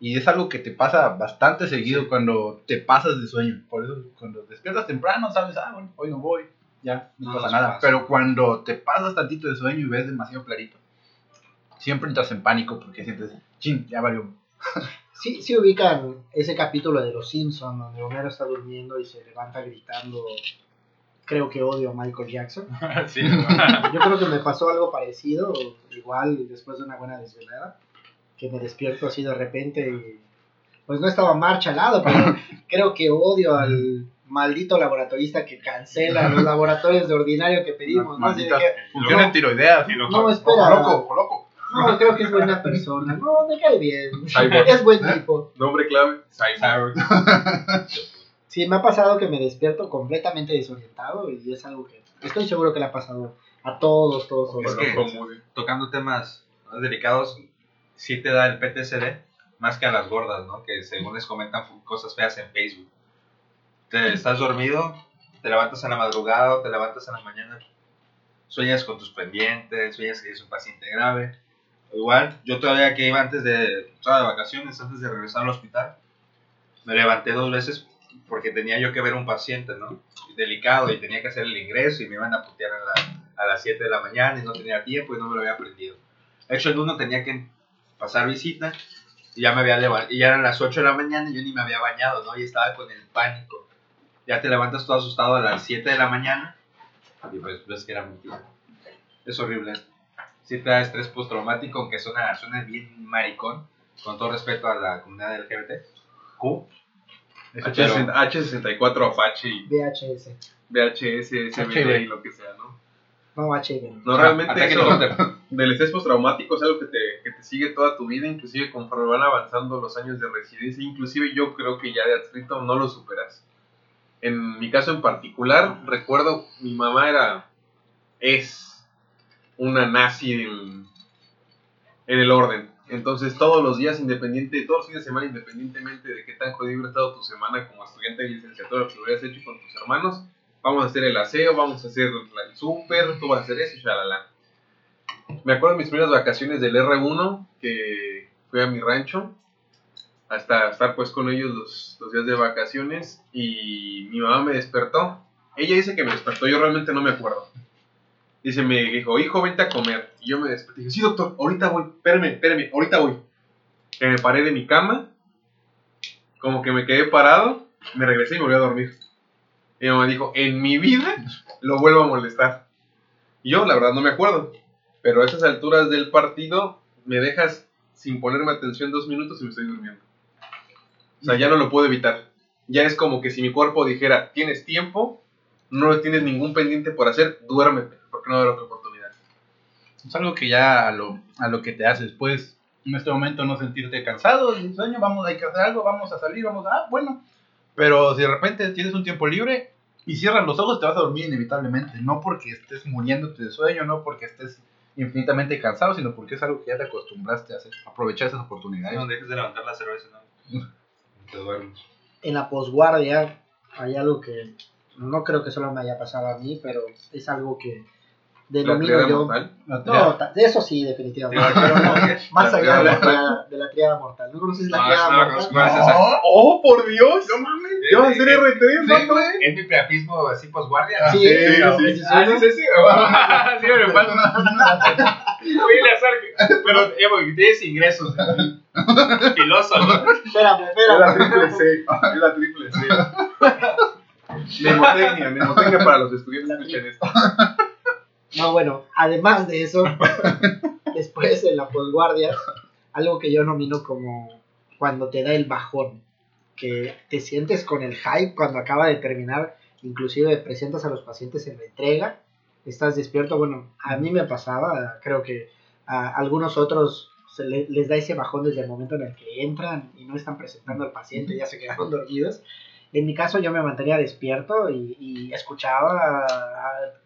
Y es algo que te pasa bastante seguido cuando te pasas de sueño. Por eso, cuando despiertas temprano, sabes, ah, bueno, hoy no voy, ya, no, No pasa nada. pasa. Pero cuando te pasas tantito de sueño y ves demasiado clarito, siempre entras en pánico porque sientes, chin, ya valió. Sí, sí ubican ese capítulo de Los Simpsons donde Homero está durmiendo y se levanta gritando, creo que odio a Michael Jackson. sí, Yo creo que me pasó algo parecido, igual después de una buena desvelada, que me despierto así de repente y pues no estaba marcha al lado, pero creo que odio al maldito laboratorista que cancela los laboratorios de ordinario que pedimos. ¿no? Malditas funciones tiroideas. Y lo- no, espera, loco, loco. no, creo que es buena persona, no, me cae bien, Cyborg. es buen tipo. Nombre clave, Cyborg. Sí, me ha pasado que me despierto completamente desorientado y es algo que estoy seguro que le ha pasado a todos, todos, todos. Es que- Como tocando temas más delicados, sí te da el PTSD más que a las gordas, ¿no? Que según les comentan cosas feas en Facebook. Te estás dormido, te levantas en la madrugada, o te levantas en la mañana, sueñas con tus pendientes, sueñas que eres un paciente grave. Igual, yo todavía que iba antes de, estaba de vacaciones, antes de regresar al hospital, me levanté dos veces porque tenía yo que ver un paciente, ¿no? Delicado y tenía que hacer el ingreso y me iban a putear a, la- a las 7 de la mañana y no tenía tiempo y no me lo había aprendido. De hecho, el uno tenía que pasar visita y ya me había levantado, y ya eran las 8 de la mañana y yo ni me había bañado, ¿no? Y estaba con el pánico. Ya te levantas todo asustado a las 7 de la mañana y pues ves que era mentira. Es horrible. Sí te da estrés postraumático, aunque suena, suena bien maricón, con todo respeto a la comunidad LGBT. Q. Eso Pero- H60 H64 Apache y VHS, VHS, HB. y lo que sea, ¿no? no HB. No, realmente eso del estrés postraumático es algo que te, que te sigue toda tu vida, inclusive conforme van avanzando los años de residencia, inclusive yo creo que ya de adscrito no lo superas. En mi caso en particular, recuerdo, mi mamá era, es una nazi en, en el orden. Entonces todos los días, independiente, todos los fines de semana, independientemente de qué tan jodido hubiera estado tu semana como estudiante de licenciatura, que lo hubieras hecho con tus hermanos, vamos a hacer el aseo, vamos a hacer el súper, tú vas a hacer eso, shalala. Me acuerdo de mis primeras vacaciones del R1, que fui a mi rancho, hasta estar pues con ellos los, los días de vacaciones, y mi mamá me despertó. Ella dice que me despertó, yo realmente no me acuerdo. Dice, me dijo, hijo, vente a comer. Y yo me desperté. Dije, sí, doctor, ahorita voy, espérame, espérame, ahorita voy. Que me paré de mi cama, como que me quedé parado, me regresé y me volví a dormir. Y mi mamá dijo, en mi vida lo vuelvo a molestar. Y yo, la verdad, no me acuerdo. Pero a esas alturas del partido, me dejas sin ponerme atención dos minutos y me estoy durmiendo. O sea, ya no lo puedo evitar. Ya es como que si mi cuerpo dijera, tienes tiempo, no tienes ningún pendiente por hacer, duérmete, porque no haber otra oportunidad. Es algo que ya a lo, a lo que te haces, pues, en este momento no sentirte cansado, sin sueño, vamos, hay que hacer algo, vamos a salir, vamos a, ah, bueno. Pero si de repente tienes un tiempo libre y cierras los ojos, te vas a dormir inevitablemente. No porque estés muriéndote de sueño, no porque estés infinitamente cansado, sino porque es algo que ya te acostumbraste a hacer, aprovechar esas oportunidades. No dejes de levantar la cerveza, ¿no? Te duermes. En la posguardia hay algo que no creo que solo me haya pasado a mí, pero es algo que Denomino triada yo. mortal. No, de eso sí, definitivamente. Pero no, más allá de la, triada de la triada mortal. ¿No conoces la Ah, triada no mortal? conozco. ¿Cuál es esa? ¡Oh, por Dios! ¡No mames! ¿Qué vas a hacer R3, Sí, vato? güey. ¿Es mi priapismo así posguardia? Sí, sí, sí, sí. sí, sí, Ah, ¿no? sí, sí, sí. Sí, me pasa. Oye, Lazar, pero eh, porque tienes ingresos. Filoso, ¿no? Espérame, Es la espérame. triple C. Es la triple C. Mnemotecnia, mnemotecnia para los estudiantes que escuchen esto. No, bueno, además de eso, después en la posguardia, algo que yo nomino como cuando te da el bajón, que te sientes con el hype cuando acaba de terminar inclusive presentas a los pacientes en la entrega, estás despierto, bueno, a mí me pasaba, creo que a algunos otros se le- les da ese bajón desde el momento en el que entran y no están presentando al paciente, ya se quedaron dormidos. En mi caso yo me mantenía despierto y, y escuchaba,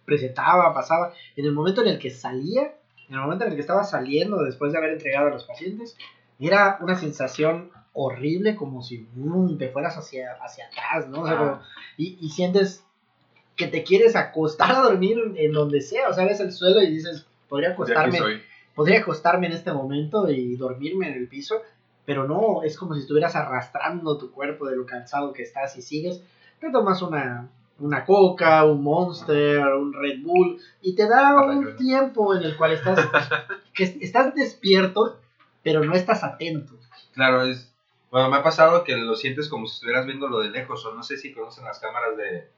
presentaba, pasaba. En el momento en el que salía, en el momento en el que estaba saliendo después de haber entregado a los pacientes, era una sensación horrible como si mm, te fueras hacia, hacia atrás, ¿no? O sea, Ah. como- y, y sientes que te quieres acostar a dormir en donde sea, o sea, ves el suelo y dices, podría acostarme podría acostarme en este momento y dormirme en el piso, pero no, es como si estuvieras arrastrando tu cuerpo de lo cansado que estás y sigues, te tomas una, una coca, un monster, un Red Bull y te da un tiempo en el cual estás, que est- estás despierto, pero no estás atento. Claro, es. Bueno, me ha pasado que lo sientes como si estuvieras viéndolo de lejos, o no sé si conocen las cámaras de.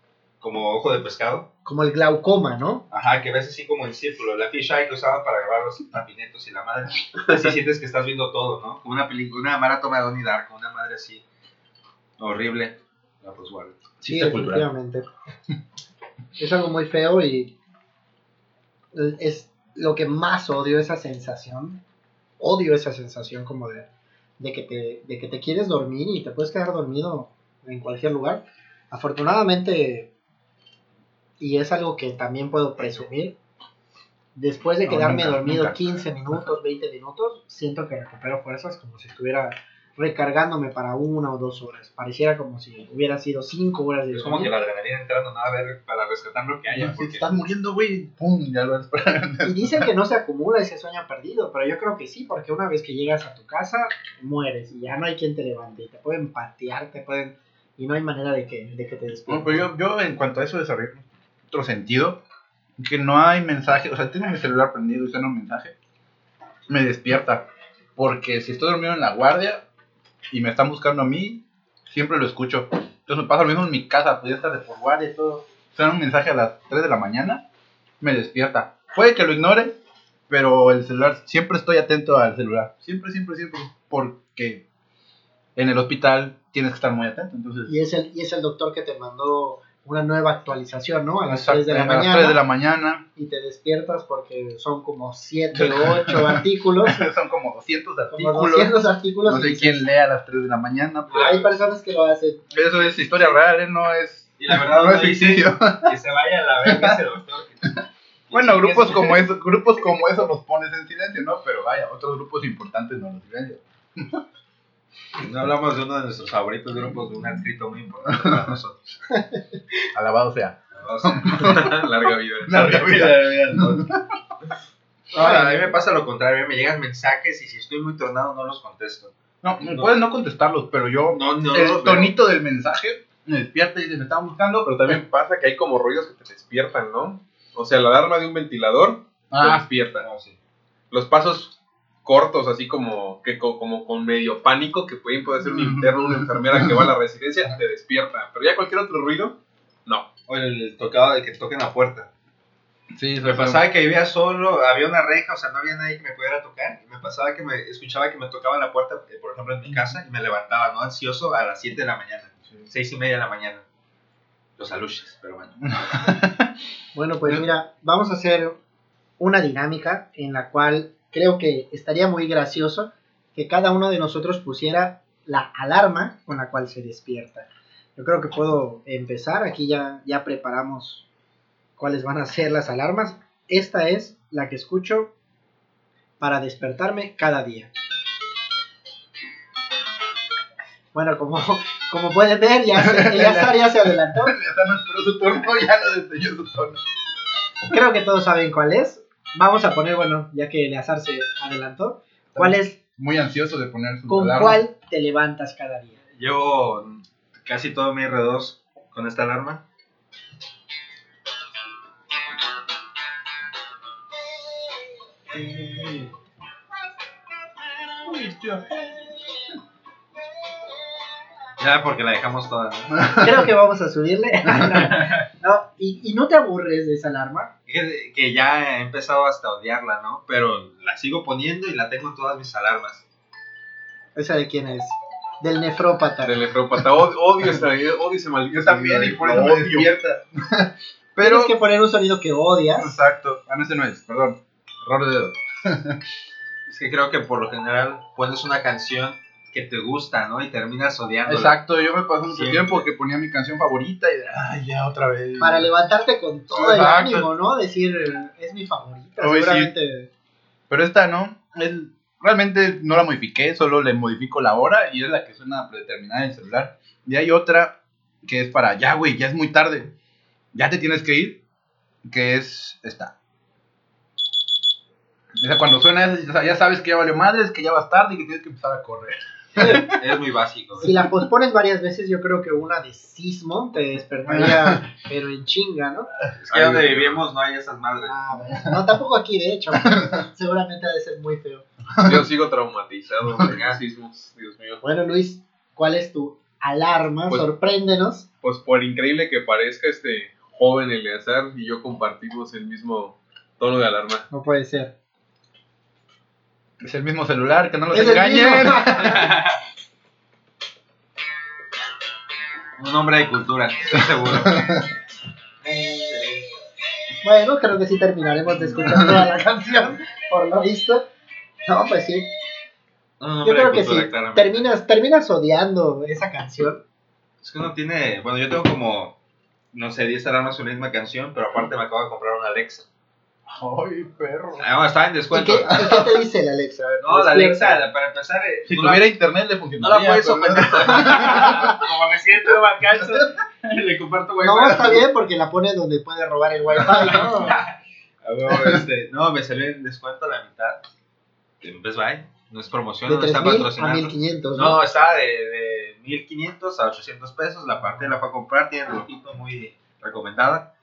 Como ojo de pescado. Como el glaucoma, ¿no? Ajá, que ves así como en círculo. La fisheye que usaban para grabar los tapinetos y la madre. Así sientes que estás viendo todo, ¿no? Como una película, una maratón de Donnie Darko, una madre así. Horrible. No, pues bueno. Sí, definitivamente. Es algo muy feo y es lo que más odio esa sensación. Odio esa sensación como de, de, que te, de que te quieres dormir y te puedes quedar dormido en cualquier lugar. Afortunadamente, y es algo que también puedo presumir, después de No, quedarme nunca, dormido nunca. 15 minutos, 20 minutos, siento que recupero fuerzas como si estuviera recargándome para una o dos horas. Pareciera como si hubiera sido cinco horas de Es como que la adrenalina entrando nada a ver para rescatar lo que haya. Si te Porque estás muriendo, güey, pum, ya lo. Y dicen que no se acumula ese sueño perdido, pero yo creo que sí, porque una vez que llegas a tu casa, mueres y ya no hay quien te levante. Y te pueden patear, te pueden... Y no hay manera de que, de que te Bueno, despiertes. pues yo, yo en cuanto a eso desarrollé otro sentido, que no hay mensaje, o sea, tengo mi celular prendido y suena un mensaje, me despierta, porque si estoy dormido en la guardia y me están buscando a mí, siempre lo escucho. Entonces me pasa lo mismo en mi casa, podía estar de por guardia y todo, suena un mensaje a las 3 de la mañana, me despierta. Puede que lo ignore, pero el celular, siempre estoy atento al celular, siempre, siempre, siempre, porque en el hospital tienes que estar muy atento, entonces... Y es, el, y es el doctor que te mandó una nueva actualización, ¿no? A las Exacto, 3 de la a las mañana. 3 de la mañana. Y te despiertas porque son como 7 o 8 artículos. Son como 200 Como artículos. 200 artículos. No sé dices, quién lee a las 3 de la mañana. pero Hay personas que lo hacen. Eso es historia real, ¿eh? no es, Y la verdad no es ficticio. que se vaya a la verga ese doctor. Bueno, Sí, grupos es- como eso, grupos como eso los pones en silencio, ¿no? Pero vaya, otros grupos importantes no los silencian. No hablamos de uno de nuestros favoritos grupos, de un adscrito muy importante para nosotros. Alabado sea. Larga vida. Larga vida. Ahora, a mí me pasa lo contrario, me llegan mensajes y si estoy muy tornado no los contesto. No, No. puedes no contestarlos, pero yo, No, no, el pero- tonito del mensaje me despierta y dice, me estaban buscando, Pero también pasa que hay como ruidos que te despiertan, ¿no? O sea, la alarma de un ventilador te Ah, despierta. Sí. Los pasos cortos, así como que co- como con medio pánico, que pueden puede ser un interno, una enfermera que va a la residencia, te despierta. Pero ya cualquier otro ruido, no. O el tocado de que toquen la puerta. sí, Me pasaba que vivía solo, había una reja, o sea, no había nadie que me pudiera tocar. Y me pasaba que me escuchaba que me tocaban la puerta, eh, por ejemplo, en mi casa, y me levantaba, ¿no? Ansioso a las 7 de la mañana, 6 y media de la mañana. Los aluches, pero bueno. Bueno, pues mira, vamos a hacer una dinámica en la cual creo que estaría muy gracioso que cada uno de nosotros pusiera la alarma con la cual se despierta. Yo creo que puedo empezar. Aquí ya, ya preparamos cuáles van a ser las alarmas. Esta es la que escucho para despertarme cada día. Bueno, como, como pueden ver, ya se, ya se adelantó. Ya no esperó su turno, ya destelló su tono. Creo que todos saben cuál es. Vamos a poner, bueno, ya que Eleazar se adelantó, ¿cuál es, Muy ansioso de poner su con alarma. cuál te levantas cada día? Llevo casi todo mi R2 con esta alarma. Ya, porque la dejamos toda. ¿no? Creo que vamos a subirle. No, y, y no te aburres de esa alarma. Que, que ya he empezado hasta a odiarla, ¿no? Pero la sigo poniendo y la tengo en todas mis alarmas. ¿Esa de quién es? Del nefrópata. Del nefrópata. Od- Odio, esa, odio ese maldito. Yo también, y por eso me despierta. Tienes Pero. que poner un sonido que odias. Exacto. Ah, no, ese no es, perdón. Error de dedo. Es que creo que por lo general pones una canción que te gusta, ¿no? Y terminas odiándola. Exacto, yo me pasé mucho Siempre. tiempo que ponía mi canción favorita y. Ay, ya otra vez. Para levantarte con todo el ánimo, ¿no? Decir, es mi favorita. Sí. seguramente. Pero esta no. Es, realmente no la modifiqué, solo le modifico la hora y es la que suena predeterminada en el celular. Y hay otra que es para ya, güey, ya es muy tarde. Ya te tienes que ir. Que es esta. O sea, cuando suena esa, ya sabes que ya valió madres, que ya vas tarde y que tienes que empezar a correr. Es muy básico. Si la pospones varias veces, yo creo que una de sismo te despertaría, pero en chinga, ¿no? Es que donde vivimos no hay esas madres. Ah, bueno. No, tampoco aquí, de hecho. Seguramente ha de ser muy feo. Yo sigo traumatizado de los sismos, Dios mío. Bueno, Luis, ¿cuál es tu alarma? Pues- Sorpréndenos. Pues por increíble que parezca, este joven Eleazar y yo compartimos el mismo tono de alarma. No puede ser. Es el mismo celular, que no los engañen. Un hombre de cultura, estoy seguro. Bueno, creo que sí terminaremos de escuchar toda la canción, por lo visto. No, pues sí. Yo creo que cultura, sí. claramente. Terminas, terminas odiando esa canción. Es que uno tiene. Bueno, yo tengo como. No sé, 10 alarmas con la misma canción, pero aparte me acabo de comprar una Alexa. Ay, perro. Ah, no, estaba en ¿Y descuento. qué, y qué te dice la Alexa? A ver, No, la. Alexa, la- para empezar. eh, Si no tuviera la, internet le no funcionaría. la puedes ofender. Como recién tuve vacanza, le comparto wifi. No, está bien porque la pone donde puede robar el wifi, ¿no? A ver, este, no, me salió en descuento la mitad. En Best Buy. No es promoción, De no está 3.000 a patrocinando. 1.500, ¿no? No, estaba de, de 1500 a 800 pesos. La parte la fue a comprar, tiene relojito muy recomendada.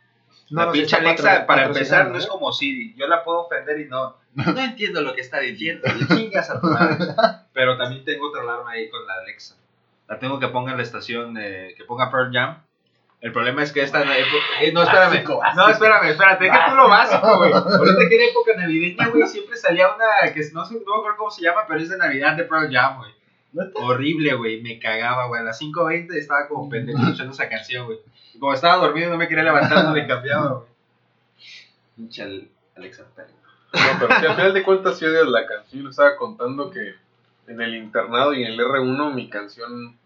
No la pinche Alexa, para empezar, no es ¿eh? como Siri. Yo la puedo ofender y no. No entiendo lo que está diciendo. Chingas a tu madre. Pero también tengo otra alarma ahí con la Alexa. La tengo que ponga en la estación, que ponga Pearl Jam. El problema es que esta. eh, no, espérame. Básico, básico. No, espérame, espérate. Deja tú lo básico, güey. Ahorita que era época navideña, güey, siempre salía una que no sé, no me acuerdo cómo se llama, pero es de Navidad de Pearl Jam, güey. Horrible, güey. Me cagaba, güey. A las 5.20 estaba como pendejo escuchando esa canción, güey. Como estaba dormido y no me quería levantar, no me cambiaba, güey. Alexa Perry. No, pero si al final de cuentas sí odias la canción. Yo estaba contando que en el internado y en el R1 mi canción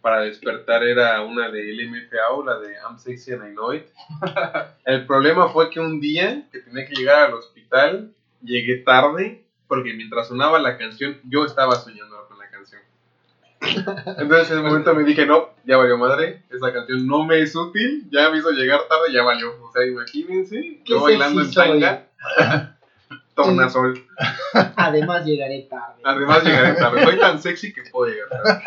para despertar era una de LMFAO, la de I'm Sexy and I Know It. El problema fue que un día que tenía que llegar al hospital, llegué tarde porque mientras sonaba la canción yo estaba soñando con. Entonces en ese momento me dije, no, ya valió madre, esa canción no me es útil, ya me hizo llegar tarde, ya valió. O sea, imagínense, yo bailando en tanga, tornasol. Además llegaré tarde. Además llegaré tarde, soy tan sexy que puedo llegar tarde.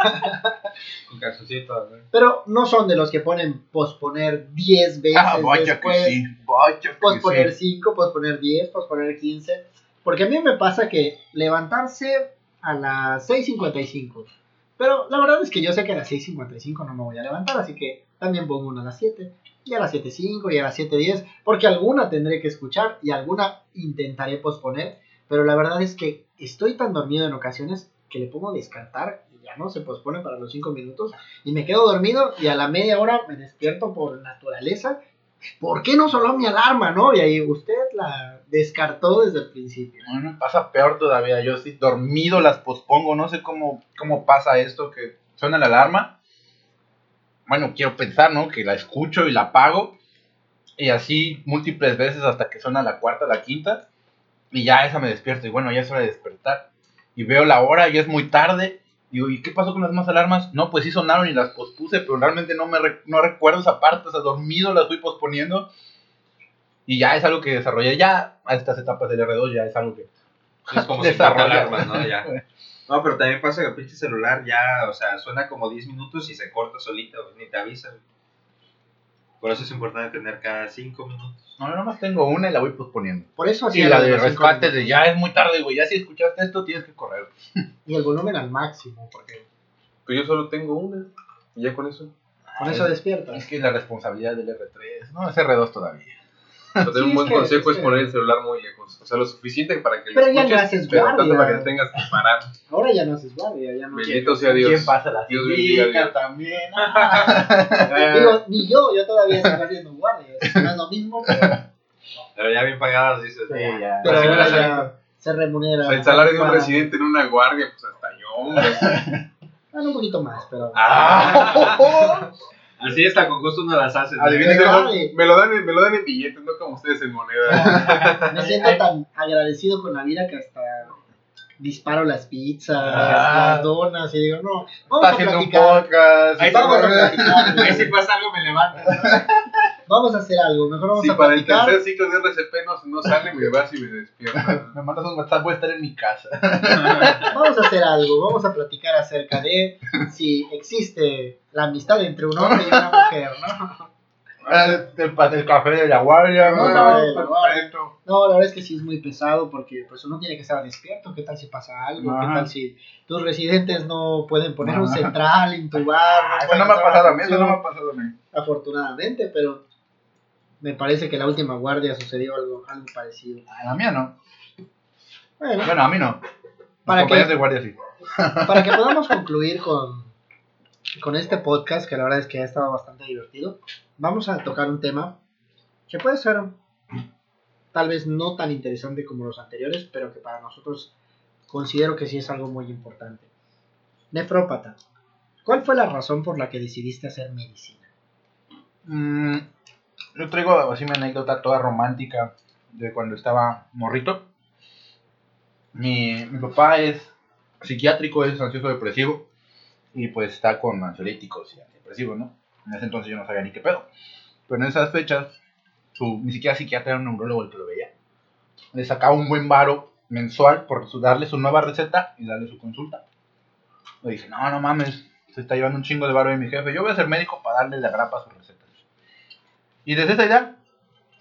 Con calzoncito, güey. Pero no son de los que ponen posponer 10 veces Ah, vaya después. que sí. Vaya que posponer sí. 5, posponer 10, posponer 15. Porque a mí me pasa que levantarse a las 6.55. Pero la verdad es que yo sé que a las 6.55 no me voy a levantar, así que también pongo una a las 7. Y a las 7.05 y a las 7.10. Porque alguna tendré que escuchar y alguna intentaré posponer. Pero la verdad es que estoy tan dormido en ocasiones que le pongo descartar y ya no se pospone para los 5 minutos. Y me quedo dormido y a la media hora me despierto por naturaleza ¿por qué no sonó mi alarma, no? Y ahí usted la descartó desde el principio. No, pasa peor todavía. Yo sí dormido las pospongo. No sé cómo, cómo pasa esto que suena la alarma. Bueno, quiero pensar, ¿no? Que la escucho y la apago. Y así múltiples veces hasta que suena la cuarta, la quinta. Y ya esa me despierto. Y bueno, ya es hora de despertar. Y veo la hora y es muy tarde. Digo, ¿y qué pasó con las demás alarmas? No, pues sí sonaron y las pospuse, pero realmente no me re- no recuerdo esa parte. O sea, dormido las fui posponiendo. Y ya es algo que desarrollé ya a estas etapas del R2. Ya es algo que Es como. 50 alarmas, ¿no? Ya. No, pero también pasa que el pinche celular ya, o sea, suena como 10 minutos y se corta solito, ni te avisa. Por eso es importante tener cada 5 minutos. No, yo nomás tengo una y la voy posponiendo. Por eso Y hacía la de rescate de ya es muy tarde, güey. Ya si escuchaste esto, tienes que correr. Y el volumen al máximo, porque Pues yo solo tengo una. Y ya con eso. con eso despiertas. Es que la responsabilidad del R3, no es R2 todavía. Pero Sí, un es buen que- consejo es es que- poner el celular muy lejos. O sea, lo suficiente para que lo Pero ya no haces pero tanto guardia. para que tengas que parar. Ahora ya no haces guardia, ya no. Bendito sea Dios. ¿Quién pasa la Dios bendiga Dios. también? Digo, ni yo, yo todavía sigo haciendo guardia. No es lo mismo, pero, Pero ya bien pagadas, dices. Sí, "Ah, ya. pero la ya se remunera. O sea, el salario de un Para- residente en una guardia, pues hasta yo. Bueno, un poquito más, pero. Ah, así está, con gusto no las hacen. Adivinen cómo-. Me lo, dan en, me lo dan en billetes, no como ustedes en moneda. Me siento tan agradecido con la vida que hasta disparo las pizzas, Ah. las donas y digo, no, Está vamos a haciendo un platicar. podcast. Ahí Vamos a Ahí platicar. si pasa algo me levanto. Vamos a hacer algo, mejor vamos Si a para el tercer ciclo de RCP no, no sale, me vas y me despiertas. Me mandas un WhatsApp, voy a estar en mi casa. Vamos a hacer algo, vamos a platicar acerca de si existe la amistad entre un hombre y una mujer, ¿no? El, el, pa- el café de la guardia. No, ¿no? no, de la guardia. Perfecto. No, la verdad es que sí es muy pesado porque pues uno tiene que estar despierto. ¿Qué tal si pasa algo? ¿Qué Ajá. tal si tus residentes no pueden poner un Ajá. central, intubar? Ah, Eso no me ha pasado a mí, eso no me ha pasado a mí. Afortunadamente, pero me parece que la última guardia sucedió algo, algo parecido. A la mía no. Bueno, Bueno, a mí no. ¿Para qué? de guardia sí. para que podamos concluir con, con este podcast, que la verdad es que ha estado bastante divertido, vamos a tocar un tema que puede ser tal vez no tan interesante como los anteriores, pero que para nosotros considero que sí es algo muy importante. Nefrópata, ¿cuál fue la razón por la que decidiste hacer medicina? Mm, yo traigo así mi anécdota toda romántica de cuando estaba morrito. Mi, mi papá es psiquiátrico, es ansioso depresivo y pues está con ansiolíticos y antidepresivos, ¿no? En ese entonces yo no sabía ni qué pedo. Pero en esas fechas, su, ni siquiera psiquiatra era un neurólogo el que lo veía. Le sacaba un buen varo mensual por su- darle su nueva receta y darle su consulta. Le dije, no, no mames, se está llevando un chingo de varo de mi jefe. Yo voy a ser médico para darle la grapa a sus recetas. Y desde esa idea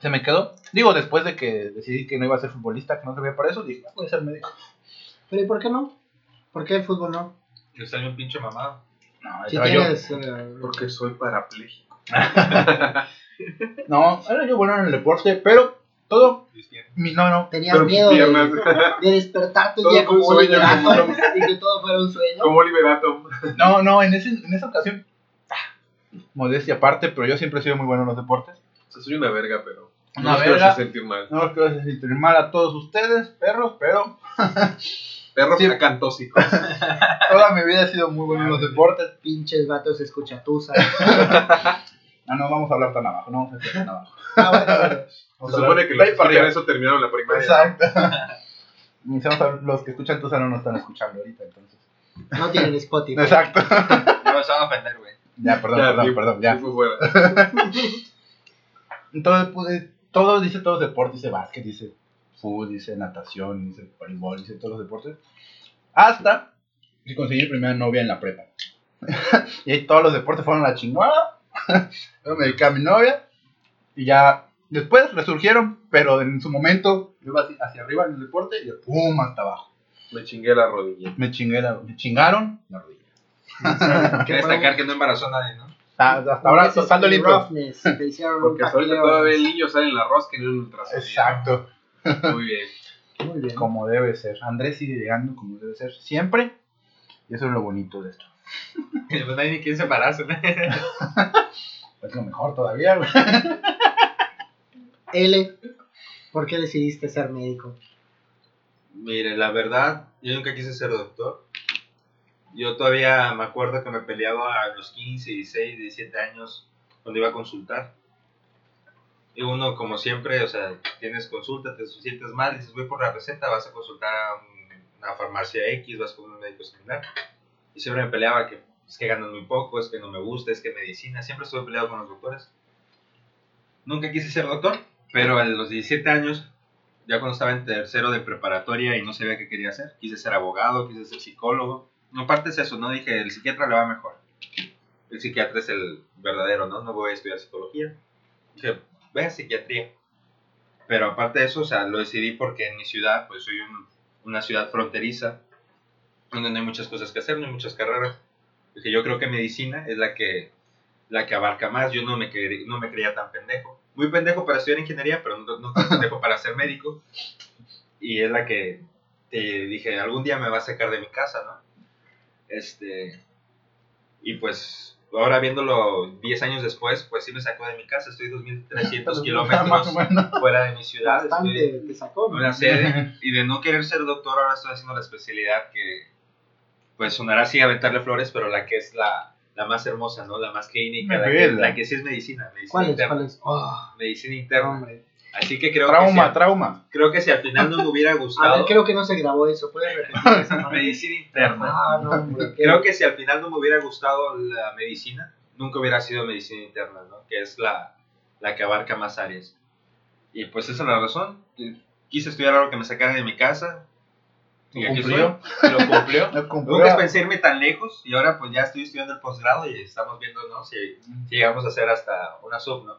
se me quedó. Digo, después de que decidí que no iba a ser futbolista, que no servía para eso, dije, "Ah, voy a ser médico. Pero ¿y por qué no? ¿Por qué el fútbol no? Yo soy un pinche mamado. No, Si estaba yo- tienes... eh, Porque soy parapléjico. no, era yo bueno en el deporte, pero todo, mi, no, no, tenías Pero miedo de, de despertarte un Todo un como sueño, Oliver como- Atom y que todo fuera un sueño. Como Liberato. no, no, en, ese, en esa ocasión, modestia aparte, pero yo siempre he sido muy bueno en los deportes. O sea, soy una verga, pero no Una los quiero hacer sentir mal. No os quiero hacer sentir mal a todos ustedes, perros, pero Perros Sí. toda mi vida he sido muy bueno en los deportes. Pinches vatos escuchatusa. No, no vamos a hablar tan abajo, no vamos a hablar tan abajo. Ah, bueno, bueno. Vamos Se supone que los que escuchan eso terminaron la primaria. Exacto. Los que escuchan Tusa no nos están escuchando ahorita, entonces. No tienen Spotify. Exacto. No me van a ofender, güey. Ya, perdón, Ya, perdón, sí, perdón, sí fue fuera. Entonces, pues, todo dice todos los deportes, dice básquet, dice fútbol, dice natación, dice voleibol, dice todos los deportes. Hasta que conseguí mi primera novia en la prepa. y ahí todos los deportes fueron a la chingada. Yo me dediqué a mi novia. Y ya después resurgieron, pero en su momento yo iba hacia arriba en el deporte y pum, hasta abajo. Me chingué la rodilla. Me chingué la, me chingaron la rodilla. ¿Qué Quiero fue? destacar que no embarazó a nadie, ¿no? Hasta, hasta ahora saldo el limpio. Porque hasta ahorita todavía el niño sale en la rosca y no en el ultrasonido. Exacto. Muy bien. Muy bien. Como debe ser. Andrés sigue llegando como debe ser siempre. Y eso es lo bonito de esto. Pues no hay ni quien se embarace, ¿no? Es lo mejor todavía, güey. L, ¿por qué decidiste ser médico? Mire, la verdad, yo nunca quise ser doctor. Yo todavía me acuerdo que me peleaba a los 15, 16, 17 años cuando iba a consultar. Y uno, como siempre, o sea, tienes consulta, te sientes mal, dices, voy por la receta, vas a consultar a un- una farmacia X, vas con un médico similar. Y siempre me peleaba que es que ganan muy poco, es que no me gusta, es que medicina. Siempre estuve peleado con los doctores. Nunca quise ser doctor, pero a los 17 años ya cuando estaba en tercero de preparatoria y no sabía qué quería hacer, quise ser abogado, quise ser psicólogo. No, parte es eso, ¿no? Dije, el psiquiatra le va mejor. El psiquiatra es el verdadero, ¿no? No voy a estudiar psicología. Dije, ve a psiquiatría. Pero aparte de eso, o sea, lo decidí porque en mi ciudad, pues soy un- una ciudad fronteriza, donde no hay muchas cosas que hacer, no hay muchas carreras. Dije, yo creo que medicina es la que, la que abarca más. Yo no me, cre- no me creía tan pendejo. muy pendejo para estudiar ingeniería, pero no, no tan pendejo para ser médico. Y es la que te dije, algún día me va a sacar de mi casa, ¿no? Este, y pues ahora viéndolo 10 años después, pues sí me sacó de mi casa, estoy 2.300 Más kilómetros fuera de mi ciudad. estoy- Bastante te sacó, ¿no? una sede y de no querer ser doctor ahora estoy haciendo la especialidad que pues sonará así aventarle flores pero la que es la, la más hermosa no la más clínica la que, la que sí es medicina medicina ¿Cuál es? interna ¿Cuál es? Oh, medicina interna hombre. Así que creo Trauma, que si, trauma. creo que si al final no me hubiera A ver, gustado creo que no se grabó eso. ¿Puedes repetir esa medicina interna Ah, no, hombre. creo que si al final no me hubiera gustado la medicina nunca hubiera sido medicina interna no que es la, la que abarca más áreas y pues esa es la razón quise estudiar algo que me sacara de mi casa y Lo aquí cumplió. estoy. Lo cumplió. Lo cumplió. Nunca pensé irme tan lejos y ahora pues ya estoy estudiando el posgrado y estamos viendo, ¿no? Si, si llegamos a hacer hasta una sub, ¿no?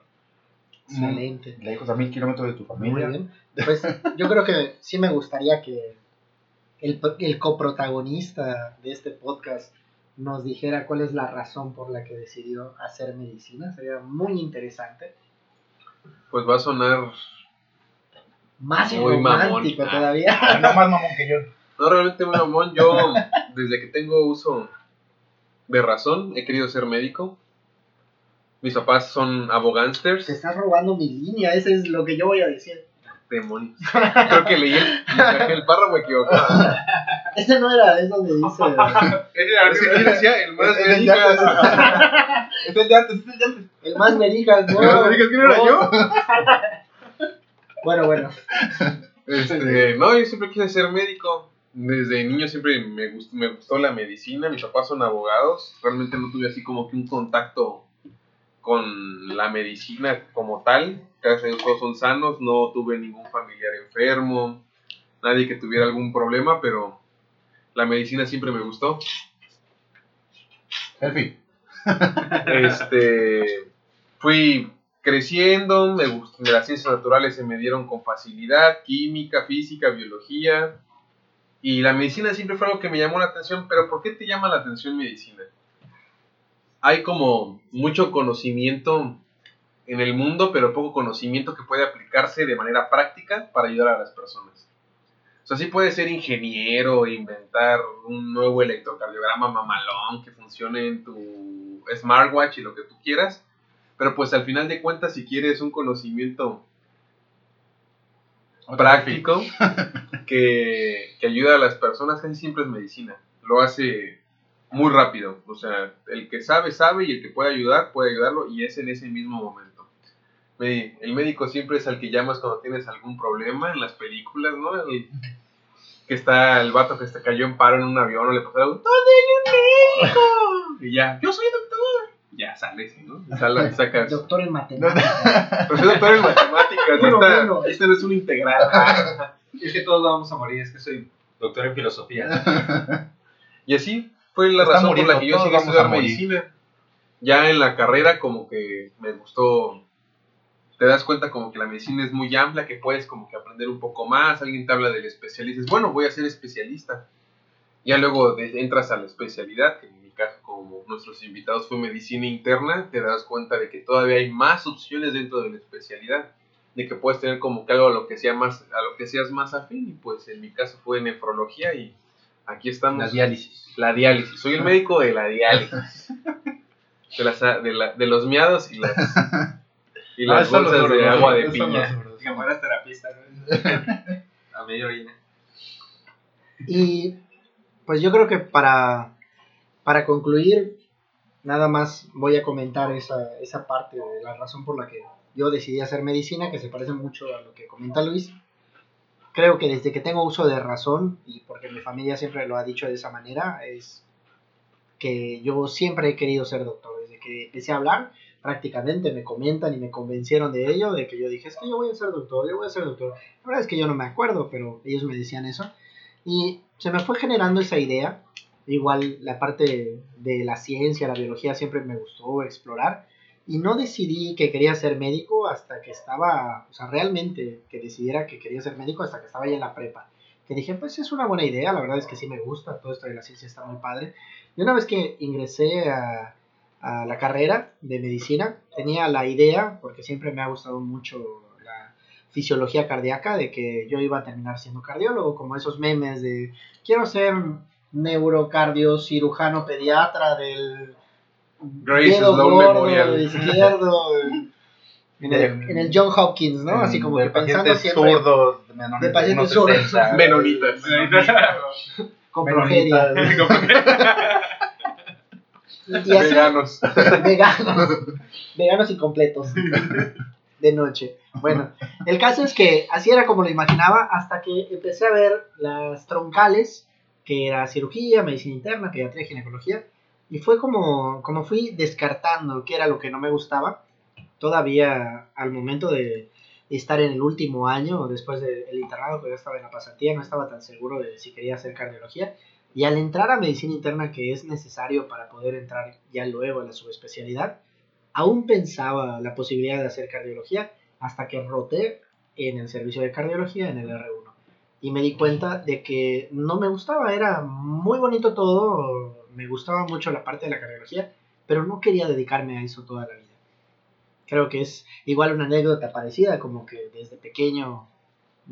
Excelente. Lejos a mil kilómetros de tu Muy familia. bien. Pues yo creo que sí me gustaría que el, el coprotagonista de este podcast nos dijera cuál es la razón por la que decidió hacer medicina. Sería muy interesante. Pues va a sonar. Más Muy romántico mamón. Ah. todavía. No más mamón que yo. No, realmente muy mamón. Yo, desde que tengo uso de razón, he querido ser médico. Mis papás son abogánsters. Te estás robando mi línea, eso es lo que yo voy a decir. Demonios. Creo que leí el, el párrafo equivocado. Ese no era, es donde dice. Aquí decía el más antes. Es el de antes, es el de antes. El más verijas, ¿no? ¿El más quién era yo? Bueno, bueno. Este, no, yo siempre quise ser médico. Desde niño siempre me gustó, me gustó la medicina. Mis papás son abogados. Realmente no tuve así como que un contacto con la medicina como tal. Dios todos son sanos. No tuve ningún familiar enfermo. Nadie que tuviera algún problema, pero la medicina siempre me gustó. Selfie. Este, fui creciendo, me gust- las ciencias naturales se me dieron con facilidad, química, física, biología, y la medicina siempre fue algo que me llamó la atención, pero ¿por qué te llama la atención medicina? Hay como mucho conocimiento en el mundo, pero poco conocimiento que puede aplicarse de manera práctica para ayudar a las personas. O sea, sí puedes ser ingeniero, inventar un nuevo electrocardiograma mamalón que funcione en tu smartwatch y lo que tú quieras, pero pues al final de cuentas, si quieres un conocimiento práctico que, que ayuda a las personas, casi siempre es medicina. Lo hace muy rápido. O sea, el que sabe, sabe y el que puede ayudar, puede ayudarlo y es en ese mismo momento. Me- El médico siempre es al que llamas cuando tienes algún problema en las películas, ¿no? El- que está el vato que se cayó en paro en un avión o le pasó algo. ¿Dónde hay un médico? Y ya, yo soy doctor. Ya sales, ¿no? Y sala- sacas. Doctor en matemáticas. Pero soy doctor en matemáticas. Bueno, esta, bueno. esta no es un integral. Es que todos vamos a morir, es que soy doctor en filosofía. Y así fue la razón por la que yo a estudiar medicina. Ya en la carrera como que me gustó, te das cuenta como que la medicina es muy amplia, que puedes como que aprender un poco más, alguien te habla del especialista, bueno, voy a ser especialista. Ya luego de- entras a la especialidad, que en mi caso como nuestros invitados fue medicina interna, te das cuenta de que todavía hay más opciones dentro de la especialidad, de que puedes tener como que algo a lo que, sea más, a lo que seas más afín, y pues en mi caso fue nefrología y aquí estamos. La diálisis. La diálisis. Soy el médico de la diálisis. De, las, de, la- de los miados y las, y Ah, las bolsas de agua de piña. Que fueras terapista, ¿no? A medio orina. Y pues yo creo que para, para concluir, nada más voy a comentar esa, esa parte de la razón por la que yo decidí hacer medicina, que se parece mucho a lo que comenta Luis. Creo que desde que tengo uso de razón, y porque mi familia siempre lo ha dicho de esa manera, es que yo siempre he querido ser doctor. Desde que empecé a hablar, prácticamente me comentan y me convencieron de ello, de que yo dije, es que yo voy a ser doctor, yo voy a ser doctor. La verdad es que yo no me acuerdo, pero ellos me decían eso. Y se me fue generando esa idea. Igual la parte de la ciencia, la biología siempre me gustó explorar. Y no decidí que quería ser médico hasta que estaba, o sea, realmente que decidiera que quería ser médico hasta que estaba ya en la prepa. Que dije, pues es una buena idea, la verdad es que sí me gusta, todo esto de la ciencia está muy padre. Y una vez que ingresé a, a la carrera de medicina, tenía la idea, porque siempre me ha gustado mucho la fisiología cardíaca, de que yo iba a terminar siendo cardiólogo, como esos memes de quiero ser neurocardio cirujano pediatra del Grace dedo Sloan gordo Memorial. izquierdo en el, en el John Hopkins, ¿no? Así como de que pensando pacientes siempre zurdos, de, pacientes unos 60, zurdos. Menonitas. con progeria. Y así, Veganos. veganos, veganos incompletos de noche. Bueno, el caso es que así era como lo imaginaba hasta que empecé a ver las troncales, que era cirugía, medicina interna, pediatría, ginecología, y fue como, como fui descartando qué era lo que no me gustaba. Todavía al momento de estar en el último año, después del internado, que yo estaba en la pasantía, no estaba tan seguro de si quería hacer cardiología. Y al entrar a medicina interna, que es necesario para poder entrar ya luego a la subespecialidad, aún pensaba la posibilidad de hacer cardiología hasta que roté en el servicio de cardiología en el R1. Y me di cuenta de que no me gustaba, era muy bonito todo, me gustaba mucho la parte de la cardiología, pero no quería dedicarme a eso toda la vida. Creo que es igual una anécdota parecida, como que desde pequeño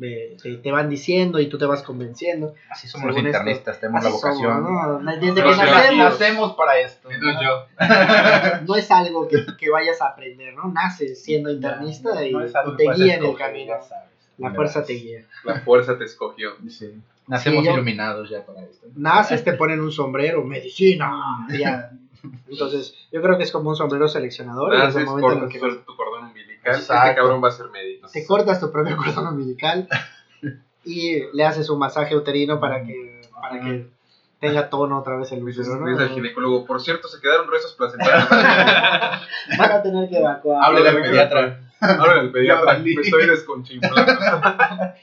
eh, te, te van diciendo y tú te vas convenciendo. Así somos los Según esto, internistas, tenemos la vocación. somos, ¿no? Desde que nacemos, Nacemos para esto. Menos yo. no es algo que, que vayas a aprender, ¿no? Naces siendo internista y, No y que te guía en el camino. sabes. La fuerza te guía. La fuerza te escogió. Sí. Nacemos Sí, iluminados ya para esto. Naces, te ponen un sombrero, medicina, ya. Entonces, yo creo que es como un sombrero seleccionador. Naces, el momento en el cortas que sueltas tu cordón umbilical. Exacto. Este cabrón va a ser médico. te cortas tu propio cordón umbilical y le haces un masaje uterino para que, para que tenga tono otra vez el útero, dices al ¿no? ginecólogo, por cierto, se quedaron restos placentarios. Van a tener que evacuar. Háblele al pediatra. Ahora el pediatra, me estoy desconchiflando.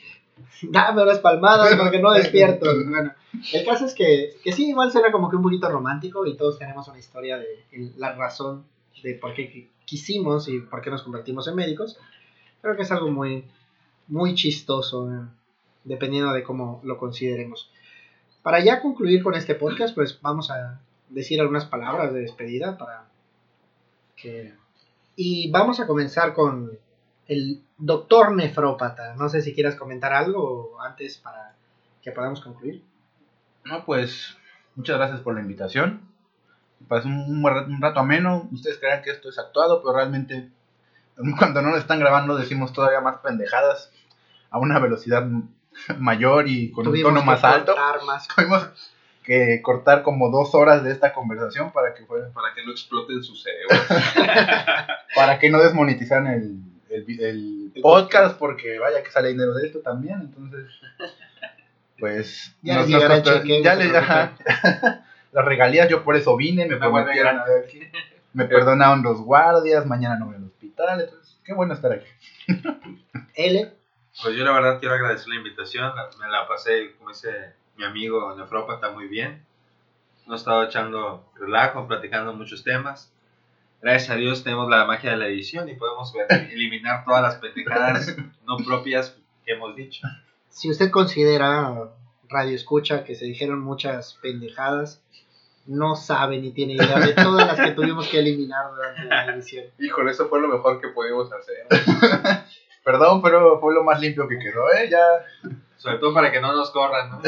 Dame unas palmadas porque no despierto. Bueno, el caso es que, que sí, igual suena como que un poquito romántico y todos tenemos una historia de el- la razón de por qué qui- quisimos y por qué nos convertimos en médicos. Creo que es algo muy, muy chistoso, eh, dependiendo de cómo lo consideremos. Para ya concluir con este podcast, pues vamos a decir algunas palabras de despedida para que... Y vamos a comenzar con el doctor nefrópata. No sé si quieras comentar algo antes para que podamos concluir. No, pues muchas gracias por la invitación. Parece un, un rato- un rato ameno. Ustedes crean que esto es actuado, pero realmente cuando no lo están grabando decimos todavía más pendejadas a una velocidad mayor y con Tuvimos un tono que más alto. cortar más. Tuvimos que cortar como dos horas de esta conversación para que fuera, Para que no exploten sus cerebros. para que no desmonetizaran el, el, el El podcast, porque vaya que sale dinero de esto también, entonces pues Ya les llegará el costó- cheque, ya no les- ajá. las regalías yo por eso vine, me buena prometieron me perdonaron los guardias, mañana no voy al hospital, entonces qué bueno estar aquí. L. Pues yo la verdad quiero agradecer la invitación, me la pasé, como dice mi amigo nefrópata, muy bien. Nos estado echando relajo, platicando muchos temas. Gracias a Dios tenemos la magia de la edición y podemos ver- eliminar todas las pendejadas no propias que hemos dicho. Si usted considera radio escucha que se dijeron muchas pendejadas, no sabe ni tiene idea de todas las que tuvimos que eliminar durante la edición. Híjole, eso fue lo mejor que pudimos hacer. Perdón, pero fue lo más limpio que quedó, ¿eh? Ya Sobre todo para que no nos corran, ¿no?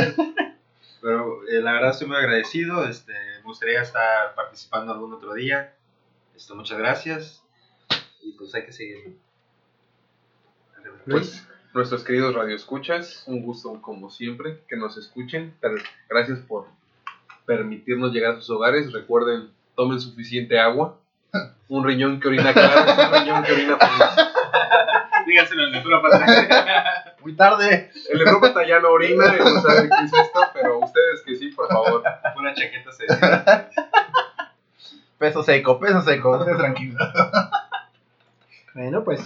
Pero eh, la verdad estoy muy agradecido, este, me gustaría estar participando algún otro día. Esto, muchas gracias y pues hay que seguir. Luis. Nuestros queridos radioescuchas, un gusto como siempre que nos escuchen. Pero gracias por permitirnos llegar a sus hogares. Recuerden, tomen suficiente agua. Un riñón que orina claro es un riñón que orina feliz. Dígaselo al nefrópata. muy tarde. El neurópata ya no orina, y no sabe qué es esto, pero ustedes que sí, por favor. Una chaqueta se. Peso seco, peso seco, ustedes tranquilos. Bueno, pues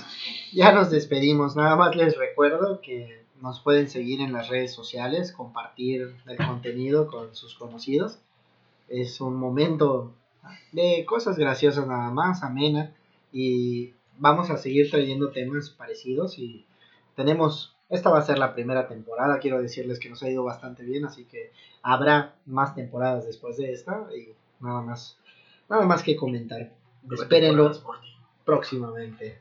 ya nos despedimos. Nada más les recuerdo que nos pueden seguir en las redes sociales, compartir el contenido con sus conocidos. Es un momento de cosas graciosas nada más, amena. Y vamos a seguir trayendo temas parecidos. Y tenemos, esta va a ser la primera temporada. Quiero decirles que nos ha ido bastante bien, así que habrá más temporadas después de esta. Y nada más. Nada más que comentar. Espérenlo próximamente.